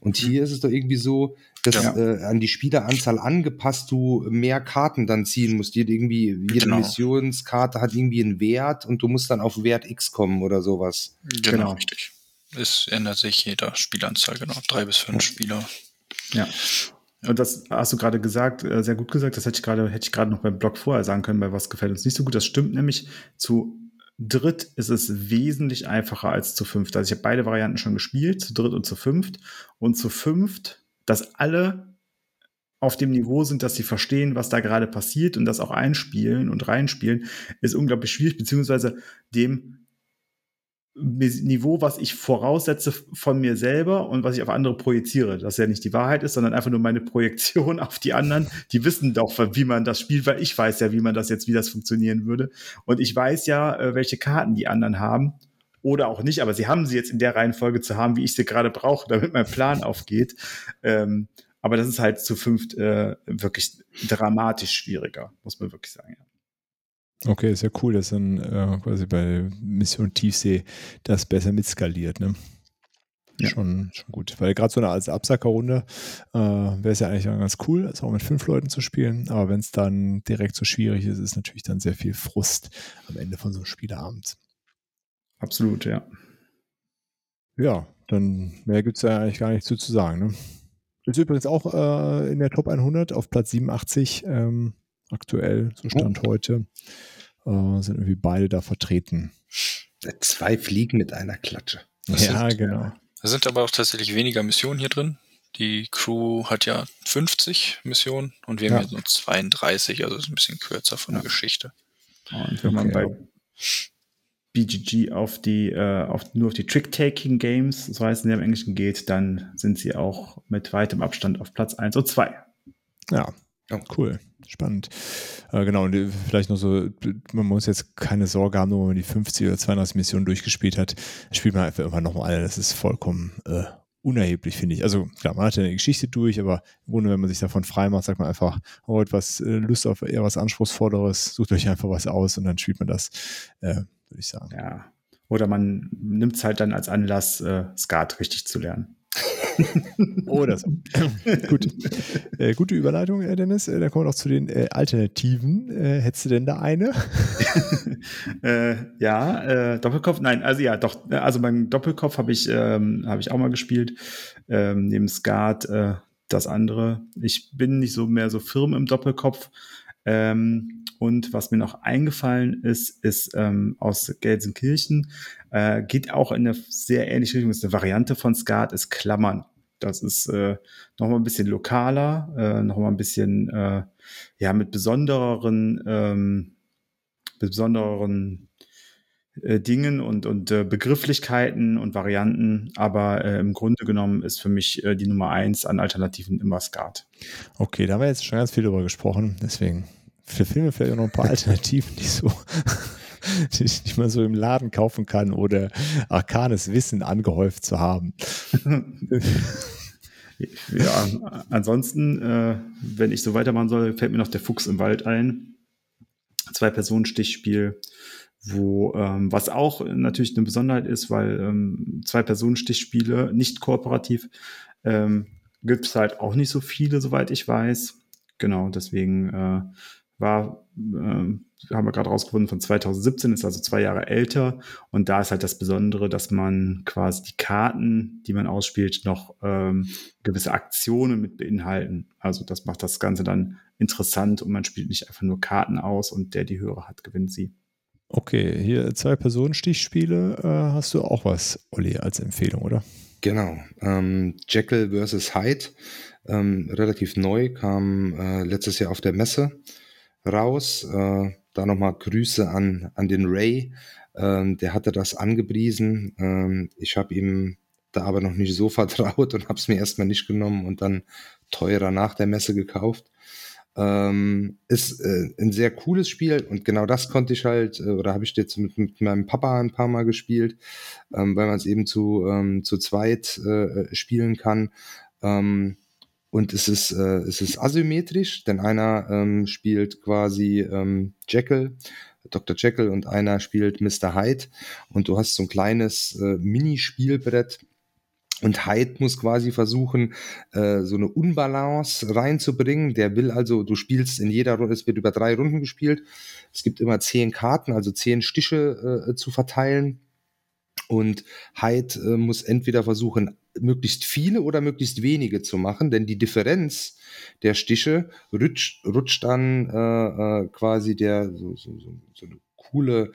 [SPEAKER 3] Und hier ist es doch irgendwie so, dass ja. äh, an die Spieleranzahl angepasst du mehr Karten dann ziehen musst. Jede, irgendwie, jede genau. Missionskarte hat irgendwie einen Wert und du musst dann auf Wert X kommen oder sowas.
[SPEAKER 5] Genau, genau. richtig. Es ändert sich jeder Spielanzahl, genau. Drei bis fünf Spieler.
[SPEAKER 4] Ja. Und das hast du gerade gesagt, äh, sehr gut gesagt. Das hätte ich gerade, hätte ich gerade noch beim Blog vorher sagen können, bei was gefällt uns nicht so gut. Das stimmt nämlich. Zu dritt ist es wesentlich einfacher als zu fünft. Also ich habe beide Varianten schon gespielt, zu dritt und zu fünft. Und zu fünft, dass alle auf dem Niveau sind, dass sie verstehen, was da gerade passiert und das auch einspielen und reinspielen, ist unglaublich schwierig, beziehungsweise dem Niveau, was ich voraussetze von mir selber und was ich auf andere projiziere. Das ja nicht die Wahrheit ist, sondern einfach nur meine Projektion auf die anderen. Die wissen doch, wie man das spielt, weil ich weiß ja, wie man das jetzt, wie das funktionieren würde. Und ich weiß ja, äh, welche Karten die anderen haben oder auch nicht, aber sie haben sie jetzt in der Reihenfolge zu haben, wie ich sie gerade brauche, damit mein Plan aufgeht. Ähm, aber das ist halt zu fünft äh, wirklich dramatisch schwieriger, muss man wirklich sagen. Ja.
[SPEAKER 2] Okay, ist ja cool, dass dann äh, quasi bei Mission Tiefsee das besser mitskaliert, ne? Ja. Schon, schon gut. Weil gerade so eine als Absackerrunde äh, wäre es ja eigentlich ganz cool, das auch mit fünf Leuten zu spielen. Aber wenn es dann direkt so schwierig ist, ist natürlich dann sehr viel Frust am Ende von so einem Spieleabend.
[SPEAKER 4] Absolut, ja.
[SPEAKER 2] Ja, dann mehr gibt es ja eigentlich gar nicht zu, zu sagen. Ne? Ist übrigens auch äh, in der Top 100 auf Platz 87. Ähm, aktuell, so Stand oh. heute, äh, sind irgendwie beide da vertreten.
[SPEAKER 3] Zwei Fliegen mit einer Klatsche.
[SPEAKER 2] Das ja, sind, genau.
[SPEAKER 5] Da sind aber auch tatsächlich weniger Missionen hier drin. Die Crew hat ja 50 Missionen und wir haben ja. hier so 32, also ist ein bisschen kürzer von ja. der Geschichte.
[SPEAKER 4] Und wenn man bei BGG auf die, äh, auf, nur auf die Trick-Taking-Games, so heißen sie im Englischen, geht, dann sind sie auch mit weitem Abstand auf Platz 1 und 2.
[SPEAKER 2] Ja, Oh. Cool, spannend. Äh, genau, und äh, vielleicht noch so, man muss jetzt keine Sorge haben, nur wenn man die 50 oder 32 Missionen durchgespielt hat, spielt man einfach immer nochmal alle. Das ist vollkommen äh, unerheblich, finde ich. Also klar, man hat ja eine Geschichte durch, aber im Grunde, wenn man sich davon frei macht, sagt man einfach, oh, etwas äh, Lust auf eher was Anspruchsvolleres, sucht euch einfach was aus und dann spielt man das, äh, würde ich sagen.
[SPEAKER 4] Ja. Oder man nimmt es halt dann als Anlass, äh, Skat richtig zu lernen.
[SPEAKER 2] Oder so. Gut. Äh, gute Überleitung, äh, Dennis. Äh, dann kommen wir noch zu den äh, Alternativen. Äh, hättest du denn da eine?
[SPEAKER 4] äh, ja, äh, Doppelkopf, nein, also ja, doch, also beim Doppelkopf habe ich, ähm, hab ich auch mal gespielt. Ähm, neben Skat das andere. Ich bin nicht so mehr so firm im Doppelkopf. Ähm, und was mir noch eingefallen ist, ist ähm, aus Gelsenkirchen, äh, geht auch in eine sehr ähnliche Richtung, ist eine Variante von Skat, ist Klammern. Das ist äh, nochmal ein bisschen lokaler, äh, nochmal ein bisschen, äh, ja, mit besondereren, ähm, besondereren äh, Dingen und, und äh, Begrifflichkeiten und Varianten, aber äh, im Grunde genommen ist für mich äh, die Nummer eins an Alternativen immer Skat.
[SPEAKER 2] Okay, da haben wir jetzt schon ganz viel drüber gesprochen, deswegen für Filme vielleicht auch noch ein paar Alternativen, die so die ich mal so im Laden kaufen kann oder arkanes Wissen angehäuft zu haben.
[SPEAKER 4] ja, ansonsten, äh, wenn ich so weitermachen soll, fällt mir noch der Fuchs im Wald ein. Zwei-Personen-Stichspiel, wo, ähm, was auch natürlich eine Besonderheit ist, weil ähm, Zwei-Personen-Stichspiele nicht kooperativ ähm, gibt es halt auch nicht so viele, soweit ich weiß. Genau, deswegen äh, war, äh, haben wir gerade rausgefunden, von 2017, ist also zwei Jahre älter. Und da ist halt das Besondere, dass man quasi die Karten, die man ausspielt, noch ähm, gewisse Aktionen mit beinhalten. Also das macht das Ganze dann interessant und man spielt nicht einfach nur Karten aus und der die höhere hat, gewinnt sie.
[SPEAKER 2] Okay, hier zwei Personen-Stichspiele. Äh, hast du auch was, Olli, als Empfehlung, oder?
[SPEAKER 3] Genau. Ähm, Jekyll vs. Hyde, ähm, relativ neu, kam äh, letztes Jahr auf der Messe raus. Äh, da nochmal Grüße an, an den Ray. Ähm, der hatte das angepriesen. Ähm, ich habe ihm da aber noch nicht so vertraut und habe es mir erstmal nicht genommen und dann teurer nach der Messe gekauft. Ähm, ist äh, ein sehr cooles Spiel und genau das konnte ich halt, äh, oder habe ich jetzt mit, mit meinem Papa ein paar Mal gespielt, ähm, weil man es eben zu, ähm, zu zweit äh, spielen kann. Ähm, und es ist, äh, es ist asymmetrisch, denn einer ähm, spielt quasi ähm, Jekyll, Dr. Jekyll und einer spielt Mr. Hyde. Und du hast so ein kleines äh, Minispielbrett. Und Hyde muss quasi versuchen, äh, so eine Unbalance reinzubringen. Der will also, du spielst in jeder Runde, es wird über drei Runden gespielt. Es gibt immer zehn Karten, also zehn Stiche äh, zu verteilen. Und Hyde äh, muss entweder versuchen, möglichst viele oder möglichst wenige zu machen, denn die Differenz der Stiche rutscht, rutscht dann äh, äh, quasi der so, so, so, so eine coole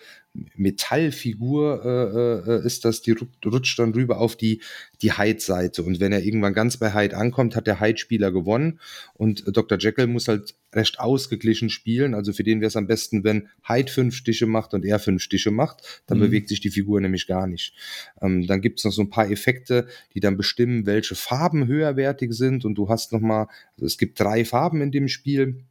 [SPEAKER 3] Metallfigur äh, äh, ist das, die rutscht dann rüber auf die, die Hyde-Seite. Und wenn er irgendwann ganz bei Hyde ankommt, hat der Hyde-Spieler gewonnen. Und Dr. Jekyll muss halt recht ausgeglichen spielen. Also für den wäre es am besten, wenn Hyde fünf Stiche macht und er fünf Stiche macht. Dann mhm. bewegt sich die Figur nämlich gar nicht. Ähm, dann gibt es noch so ein paar Effekte, die dann bestimmen, welche Farben höherwertig sind. Und du hast nochmal, also es gibt drei Farben in dem Spiel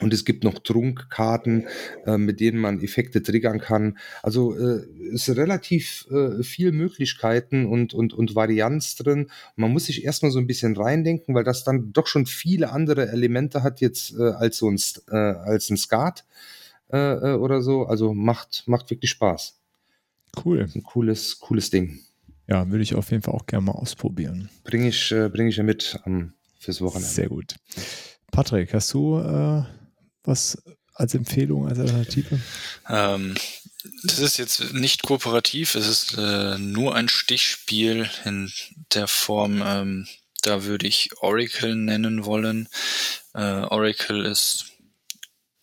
[SPEAKER 3] und es gibt noch Trunkkarten, äh, mit denen man Effekte triggern kann. Also äh, ist relativ äh, viel Möglichkeiten und, und, und Varianz drin. Man muss sich erstmal so ein bisschen reindenken, weil das dann doch schon viele andere Elemente hat jetzt äh, als so ein, äh, als ein Skat äh, äh, oder so. Also macht, macht wirklich Spaß.
[SPEAKER 2] Cool.
[SPEAKER 3] Ein cooles, cooles Ding.
[SPEAKER 2] Ja, würde ich auf jeden Fall auch gerne mal ausprobieren.
[SPEAKER 3] Bringe ich, äh, bring ich ja mit ähm, fürs Wochenende.
[SPEAKER 2] Sehr gut. Patrick, hast du äh, was als Empfehlung, als Alternative?
[SPEAKER 5] Ähm, das ist jetzt nicht kooperativ, es ist äh, nur ein Stichspiel in der Form, ähm, da würde ich Oracle nennen wollen. Äh, Oracle ist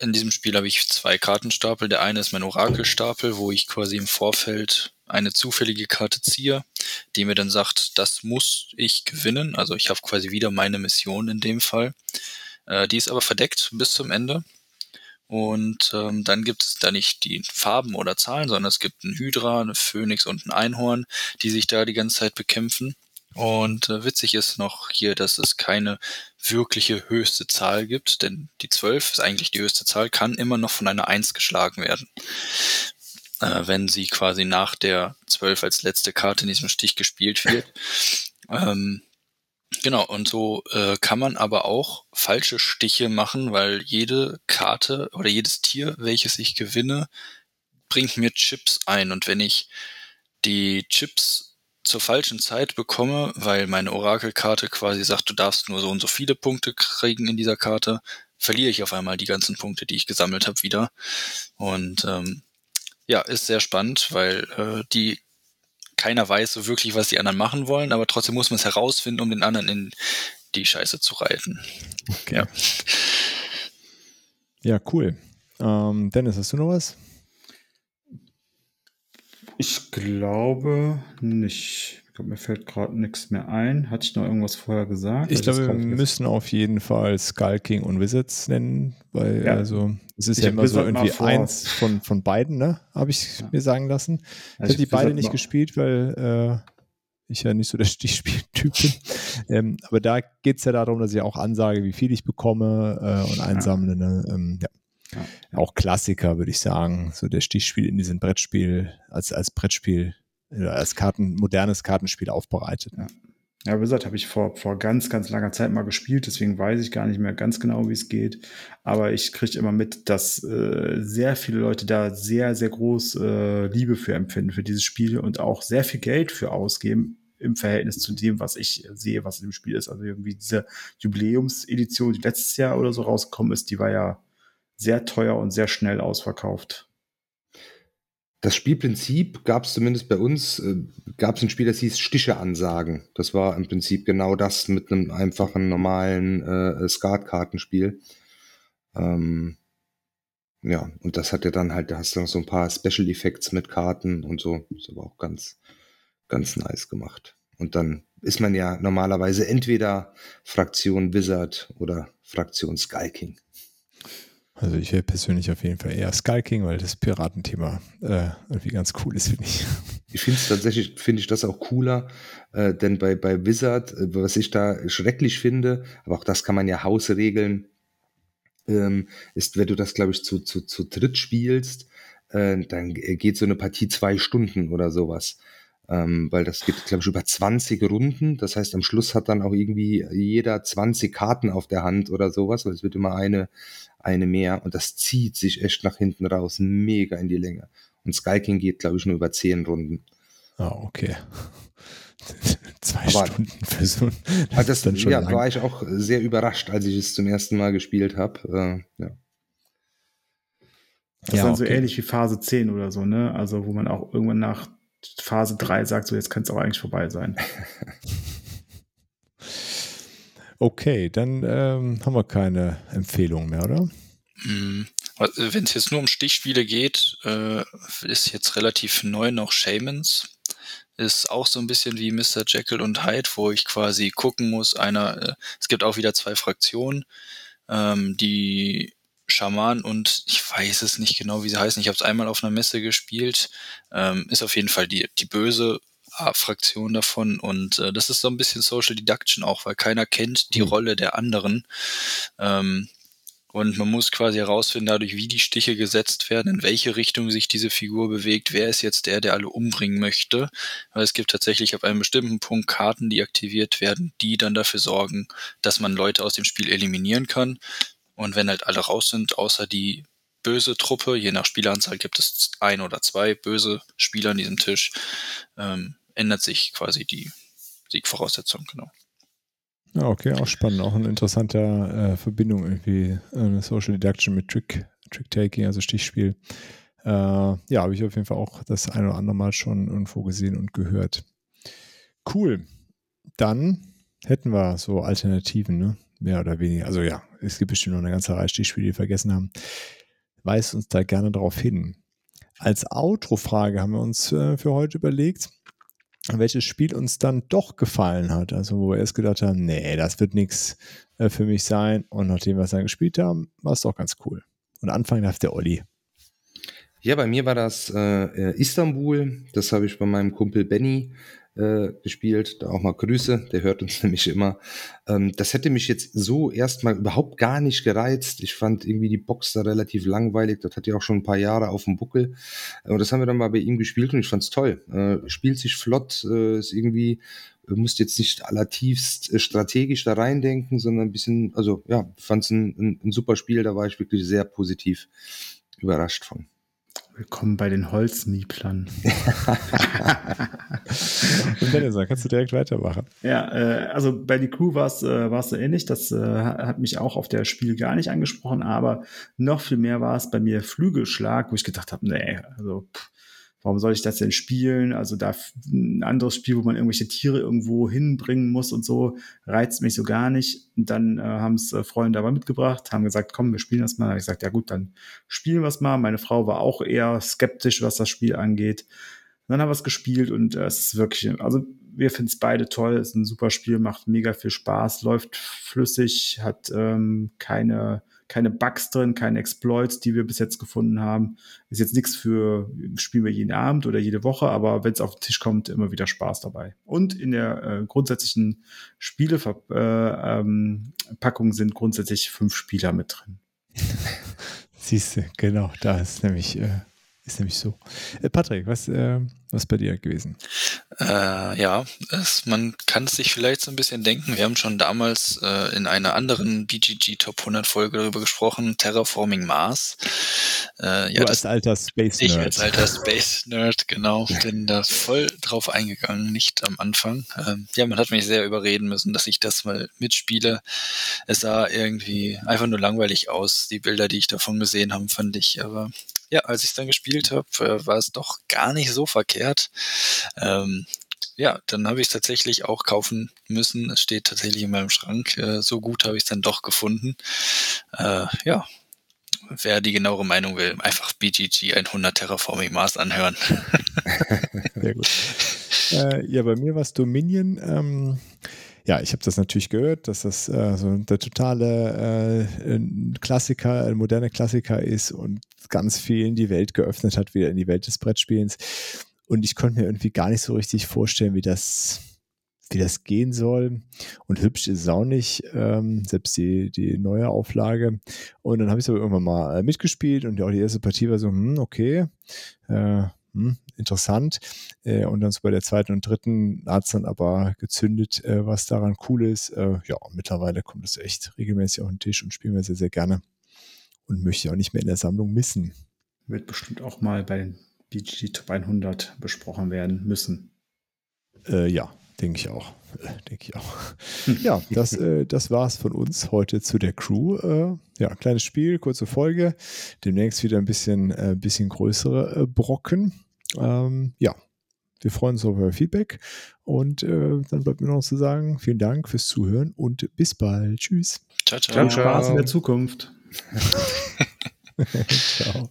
[SPEAKER 5] in diesem Spiel habe ich zwei Kartenstapel. Der eine ist mein Orakelstapel, wo ich quasi im Vorfeld eine zufällige Karte ziehe, die mir dann sagt, das muss ich gewinnen. Also ich habe quasi wieder meine Mission in dem Fall. Äh, die ist aber verdeckt bis zum Ende. Und ähm, dann gibt es da nicht die Farben oder Zahlen, sondern es gibt ein Hydra, eine Phönix und ein Einhorn, die sich da die ganze Zeit bekämpfen. Und äh, witzig ist noch hier, dass es keine wirkliche höchste Zahl gibt, denn die 12 ist eigentlich die höchste Zahl, kann immer noch von einer 1 geschlagen werden. Äh, wenn sie quasi nach der 12 als letzte Karte in diesem Stich gespielt wird. Ähm, genau, und so äh, kann man aber auch falsche Stiche machen, weil jede Karte oder jedes Tier, welches ich gewinne, bringt mir Chips ein. Und wenn ich die Chips zur falschen Zeit bekomme, weil meine Orakelkarte quasi sagt, du darfst nur so und so viele Punkte kriegen in dieser Karte, verliere ich auf einmal die ganzen Punkte, die ich gesammelt habe, wieder. Und ähm, ja, ist sehr spannend, weil äh, die keiner weiß so wirklich, was die anderen machen wollen, aber trotzdem muss man es herausfinden, um den anderen in die Scheiße zu reiten.
[SPEAKER 2] Okay. Ja, ja cool. Ähm, Dennis, hast du noch was?
[SPEAKER 4] Ich glaube nicht glaube, mir fällt gerade nichts mehr ein. Hatte ich noch irgendwas vorher gesagt?
[SPEAKER 2] Ich glaube, wir müssen auf jeden Fall Skull King und Wizards nennen, weil ja. also es ist ich ja immer so irgendwie eins von, von beiden, ne? Habe ich ja. mir sagen lassen. Ich habe die beide nicht gespielt, weil äh, ich ja nicht so der Stichspieltyp bin. ähm, aber da geht es ja darum, dass ich auch ansage, wie viel ich bekomme äh, und einsammle. Ne? Ähm, ja. Ja. Auch Klassiker, würde ich sagen. So der Stichspiel in diesem Brettspiel, als, als Brettspiel als Karten, modernes Kartenspiel aufbereitet.
[SPEAKER 4] Ja. Ja, wie gesagt, habe ich vor, vor ganz, ganz langer Zeit mal gespielt, deswegen weiß ich gar nicht mehr ganz genau, wie es geht. Aber ich kriege immer mit, dass äh, sehr viele Leute da sehr, sehr groß äh, Liebe für empfinden, für dieses Spiel und auch sehr viel Geld für ausgeben im Verhältnis zu dem, was ich sehe, was im Spiel ist. Also irgendwie diese Jubiläumsedition, die letztes Jahr oder so rausgekommen ist, die war ja sehr teuer und sehr schnell ausverkauft
[SPEAKER 3] das Spielprinzip gab es zumindest bei uns, äh, gab es ein Spiel, das hieß Stiche-Ansagen. Das war im Prinzip genau das mit einem einfachen, normalen äh, Skat-Kartenspiel. Ähm, ja, und das hat ja dann halt, da hast du noch so ein paar Special Effects mit Karten und so. Das war auch ganz, ganz nice gemacht. Und dann ist man ja normalerweise entweder Fraktion Wizard oder Fraktion Sky King.
[SPEAKER 2] Also ich wäre persönlich auf jeden Fall eher Sky King, weil das Piratenthema äh, irgendwie ganz cool ist, finde ich.
[SPEAKER 3] Ich finde es tatsächlich, finde ich das auch cooler, äh, denn bei, bei Wizard, äh, was ich da schrecklich finde, aber auch das kann man ja hausregeln, ähm, ist, wenn du das, glaube ich, zu, zu, zu dritt spielst, äh, dann geht so eine Partie zwei Stunden oder sowas. Ähm, weil das geht, glaube ich, über 20 Runden. Das heißt, am Schluss hat dann auch irgendwie jeder 20 Karten auf der Hand oder sowas, weil es wird immer eine, eine mehr und das zieht sich echt nach hinten raus, mega in die Länge. Und Sky King geht, glaube ich, nur über zehn Runden.
[SPEAKER 2] Ah, okay. Zwei Aber, Stunden für so ein.
[SPEAKER 3] Das, das dann schon ja, lang. war ich auch sehr überrascht, als ich es zum ersten Mal gespielt habe. Äh, ja.
[SPEAKER 4] Das ja, ist dann okay. so ähnlich wie Phase 10 oder so, ne? Also, wo man auch irgendwann nach Phase 3 sagt, so jetzt kann es auch eigentlich vorbei sein.
[SPEAKER 2] Okay, dann ähm, haben wir keine Empfehlung mehr, oder?
[SPEAKER 5] Mm, Wenn es jetzt nur um Stichspiele geht, äh, ist jetzt relativ neu noch Shamans. Ist auch so ein bisschen wie Mr. Jekyll und Hyde, wo ich quasi gucken muss, einer, äh, es gibt auch wieder zwei Fraktionen, ähm, die Schaman und ich weiß es nicht genau, wie sie heißen. Ich habe es einmal auf einer Messe gespielt. Ähm, ist auf jeden Fall die, die böse Fraktion davon und äh, das ist so ein bisschen Social Deduction auch, weil keiner kennt die mhm. Rolle der anderen. Ähm, und man muss quasi herausfinden, dadurch, wie die Stiche gesetzt werden, in welche Richtung sich diese Figur bewegt, wer ist jetzt der, der alle umbringen möchte. Weil es gibt tatsächlich auf einem bestimmten Punkt Karten, die aktiviert werden, die dann dafür sorgen, dass man Leute aus dem Spiel eliminieren kann. Und wenn halt alle raus sind, außer die böse Truppe, je nach Spieleranzahl gibt es ein oder zwei böse Spieler an diesem Tisch, ähm, ändert sich quasi die Siegvoraussetzung, genau.
[SPEAKER 2] Ja, okay, auch spannend. Auch eine interessante äh, Verbindung irgendwie. Eine Social Deduction mit Trick, Trick-Taking, also Stichspiel. Äh, ja, habe ich auf jeden Fall auch das ein oder andere Mal schon irgendwo gesehen und gehört. Cool. Dann hätten wir so Alternativen, ne? Mehr oder weniger. Also ja, es gibt bestimmt noch eine ganze Reihe Stichspiele, die wir vergessen haben. Weist uns da gerne darauf hin. Als Outro-Frage haben wir uns äh, für heute überlegt, welches Spiel uns dann doch gefallen hat. Also wo wir erst gedacht haben, nee, das wird nichts äh, für mich sein. Und nachdem wir es dann gespielt haben, war es doch ganz cool. Und anfangen darf der Olli.
[SPEAKER 3] Ja, bei mir war das äh, Istanbul. Das habe ich bei meinem Kumpel Benny äh, gespielt. Da auch mal Grüße, der hört uns nämlich immer. Ähm, das hätte mich jetzt so erstmal überhaupt gar nicht gereizt. Ich fand irgendwie die Box da relativ langweilig. Das hat ja auch schon ein paar Jahre auf dem Buckel. Und das haben wir dann mal bei ihm gespielt und ich fand's toll. Äh, spielt sich flott, äh, ist irgendwie Du musst jetzt nicht allertiefst äh, strategisch da reindenken, sondern ein bisschen, also ja, fand es ein, ein, ein super Spiel, da war ich wirklich sehr positiv überrascht von.
[SPEAKER 4] Willkommen bei den Holznieplern.
[SPEAKER 2] Und Dennis, kannst du direkt weitermachen.
[SPEAKER 4] Ja, äh, also bei die Crew war es äh, so ähnlich. Das äh, hat mich auch auf der Spiel gar nicht angesprochen, aber noch viel mehr war es bei mir Flügelschlag, wo ich gedacht habe, nee, also pff, warum soll ich das denn spielen? Also da ein anderes Spiel, wo man irgendwelche Tiere irgendwo hinbringen muss und so, reizt mich so gar nicht. Und dann äh, haben es äh, Freunde dabei mitgebracht, haben gesagt, komm, wir spielen das mal. Da ich gesagt, ja gut, dann spielen wir es mal. Meine Frau war auch eher skeptisch, was das Spiel angeht. Und dann haben wir es gespielt und äh, es ist wirklich, also wir finden es beide toll. Es ist ein super Spiel, macht mega viel Spaß, läuft flüssig, hat ähm, keine keine Bugs drin, keine Exploits, die wir bis jetzt gefunden haben. Ist jetzt nichts für, spielen wir jeden Abend oder jede Woche, aber wenn es auf den Tisch kommt, immer wieder Spaß dabei. Und in der äh, grundsätzlichen Spielepackung äh, ähm, sind grundsätzlich fünf Spieler mit drin.
[SPEAKER 2] Siehst du, genau, da ist nämlich äh, ist nämlich so. Äh, Patrick, was, äh, was bei dir gewesen?
[SPEAKER 5] Äh, ja, es, man kann es sich vielleicht so ein bisschen denken. Wir haben schon damals äh, in einer anderen BGG Top 100 Folge darüber gesprochen, Terraforming Mars.
[SPEAKER 2] Äh, ja, du als alter Space
[SPEAKER 5] Nerd. Ich als alter Space Nerd, genau, bin da voll drauf eingegangen, nicht am Anfang. Ähm, ja, man hat mich sehr überreden müssen, dass ich das mal mitspiele. Es sah irgendwie einfach nur langweilig aus. Die Bilder, die ich davon gesehen habe, fand ich aber ja, als ich es dann gespielt habe, äh, war es doch gar nicht so verkehrt. Ähm, ja, dann habe ich es tatsächlich auch kaufen müssen. Es steht tatsächlich in meinem Schrank. Äh, so gut habe ich es dann doch gefunden. Äh, ja, wer die genauere Meinung will, einfach BGG 100 Terraforming Mars anhören.
[SPEAKER 2] Sehr gut. Äh, ja, bei mir war es Dominion. Ähm, ja, ich habe das natürlich gehört, dass das äh, so der totale äh, Klassiker, ein moderner Klassiker ist und ganz vielen die Welt geöffnet hat, wieder in die Welt des Brettspielens. Und ich konnte mir irgendwie gar nicht so richtig vorstellen, wie das, wie das gehen soll. Und hübsch ist es auch nicht, ähm, selbst die, die neue Auflage. Und dann habe ich es aber irgendwann mal äh, mitgespielt und auch die erste Partie war so, hm, okay, äh, hm, interessant. Äh, und dann so bei der zweiten und dritten hat es dann aber gezündet, äh, was daran cool ist. Äh, ja, mittlerweile kommt es echt regelmäßig auf den Tisch und spielen wir sehr, sehr gerne und möchte auch nicht mehr in der Sammlung missen.
[SPEAKER 4] Wird bestimmt auch mal bei den BG Top 100 besprochen werden müssen.
[SPEAKER 2] Äh, ja, denke ich auch. Äh, denke ich auch. ja, das, äh, das war es von uns heute zu der Crew. Äh, ja, kleines Spiel, kurze Folge. Demnächst wieder ein bisschen, äh, bisschen größere äh, Brocken. Ähm, ja, wir freuen uns auf euer Feedback und äh, dann bleibt mir noch zu sagen, vielen Dank fürs Zuhören und bis bald. Tschüss.
[SPEAKER 4] Ciao, ciao. ciao. Spaß in der Zukunft.
[SPEAKER 2] Ciao.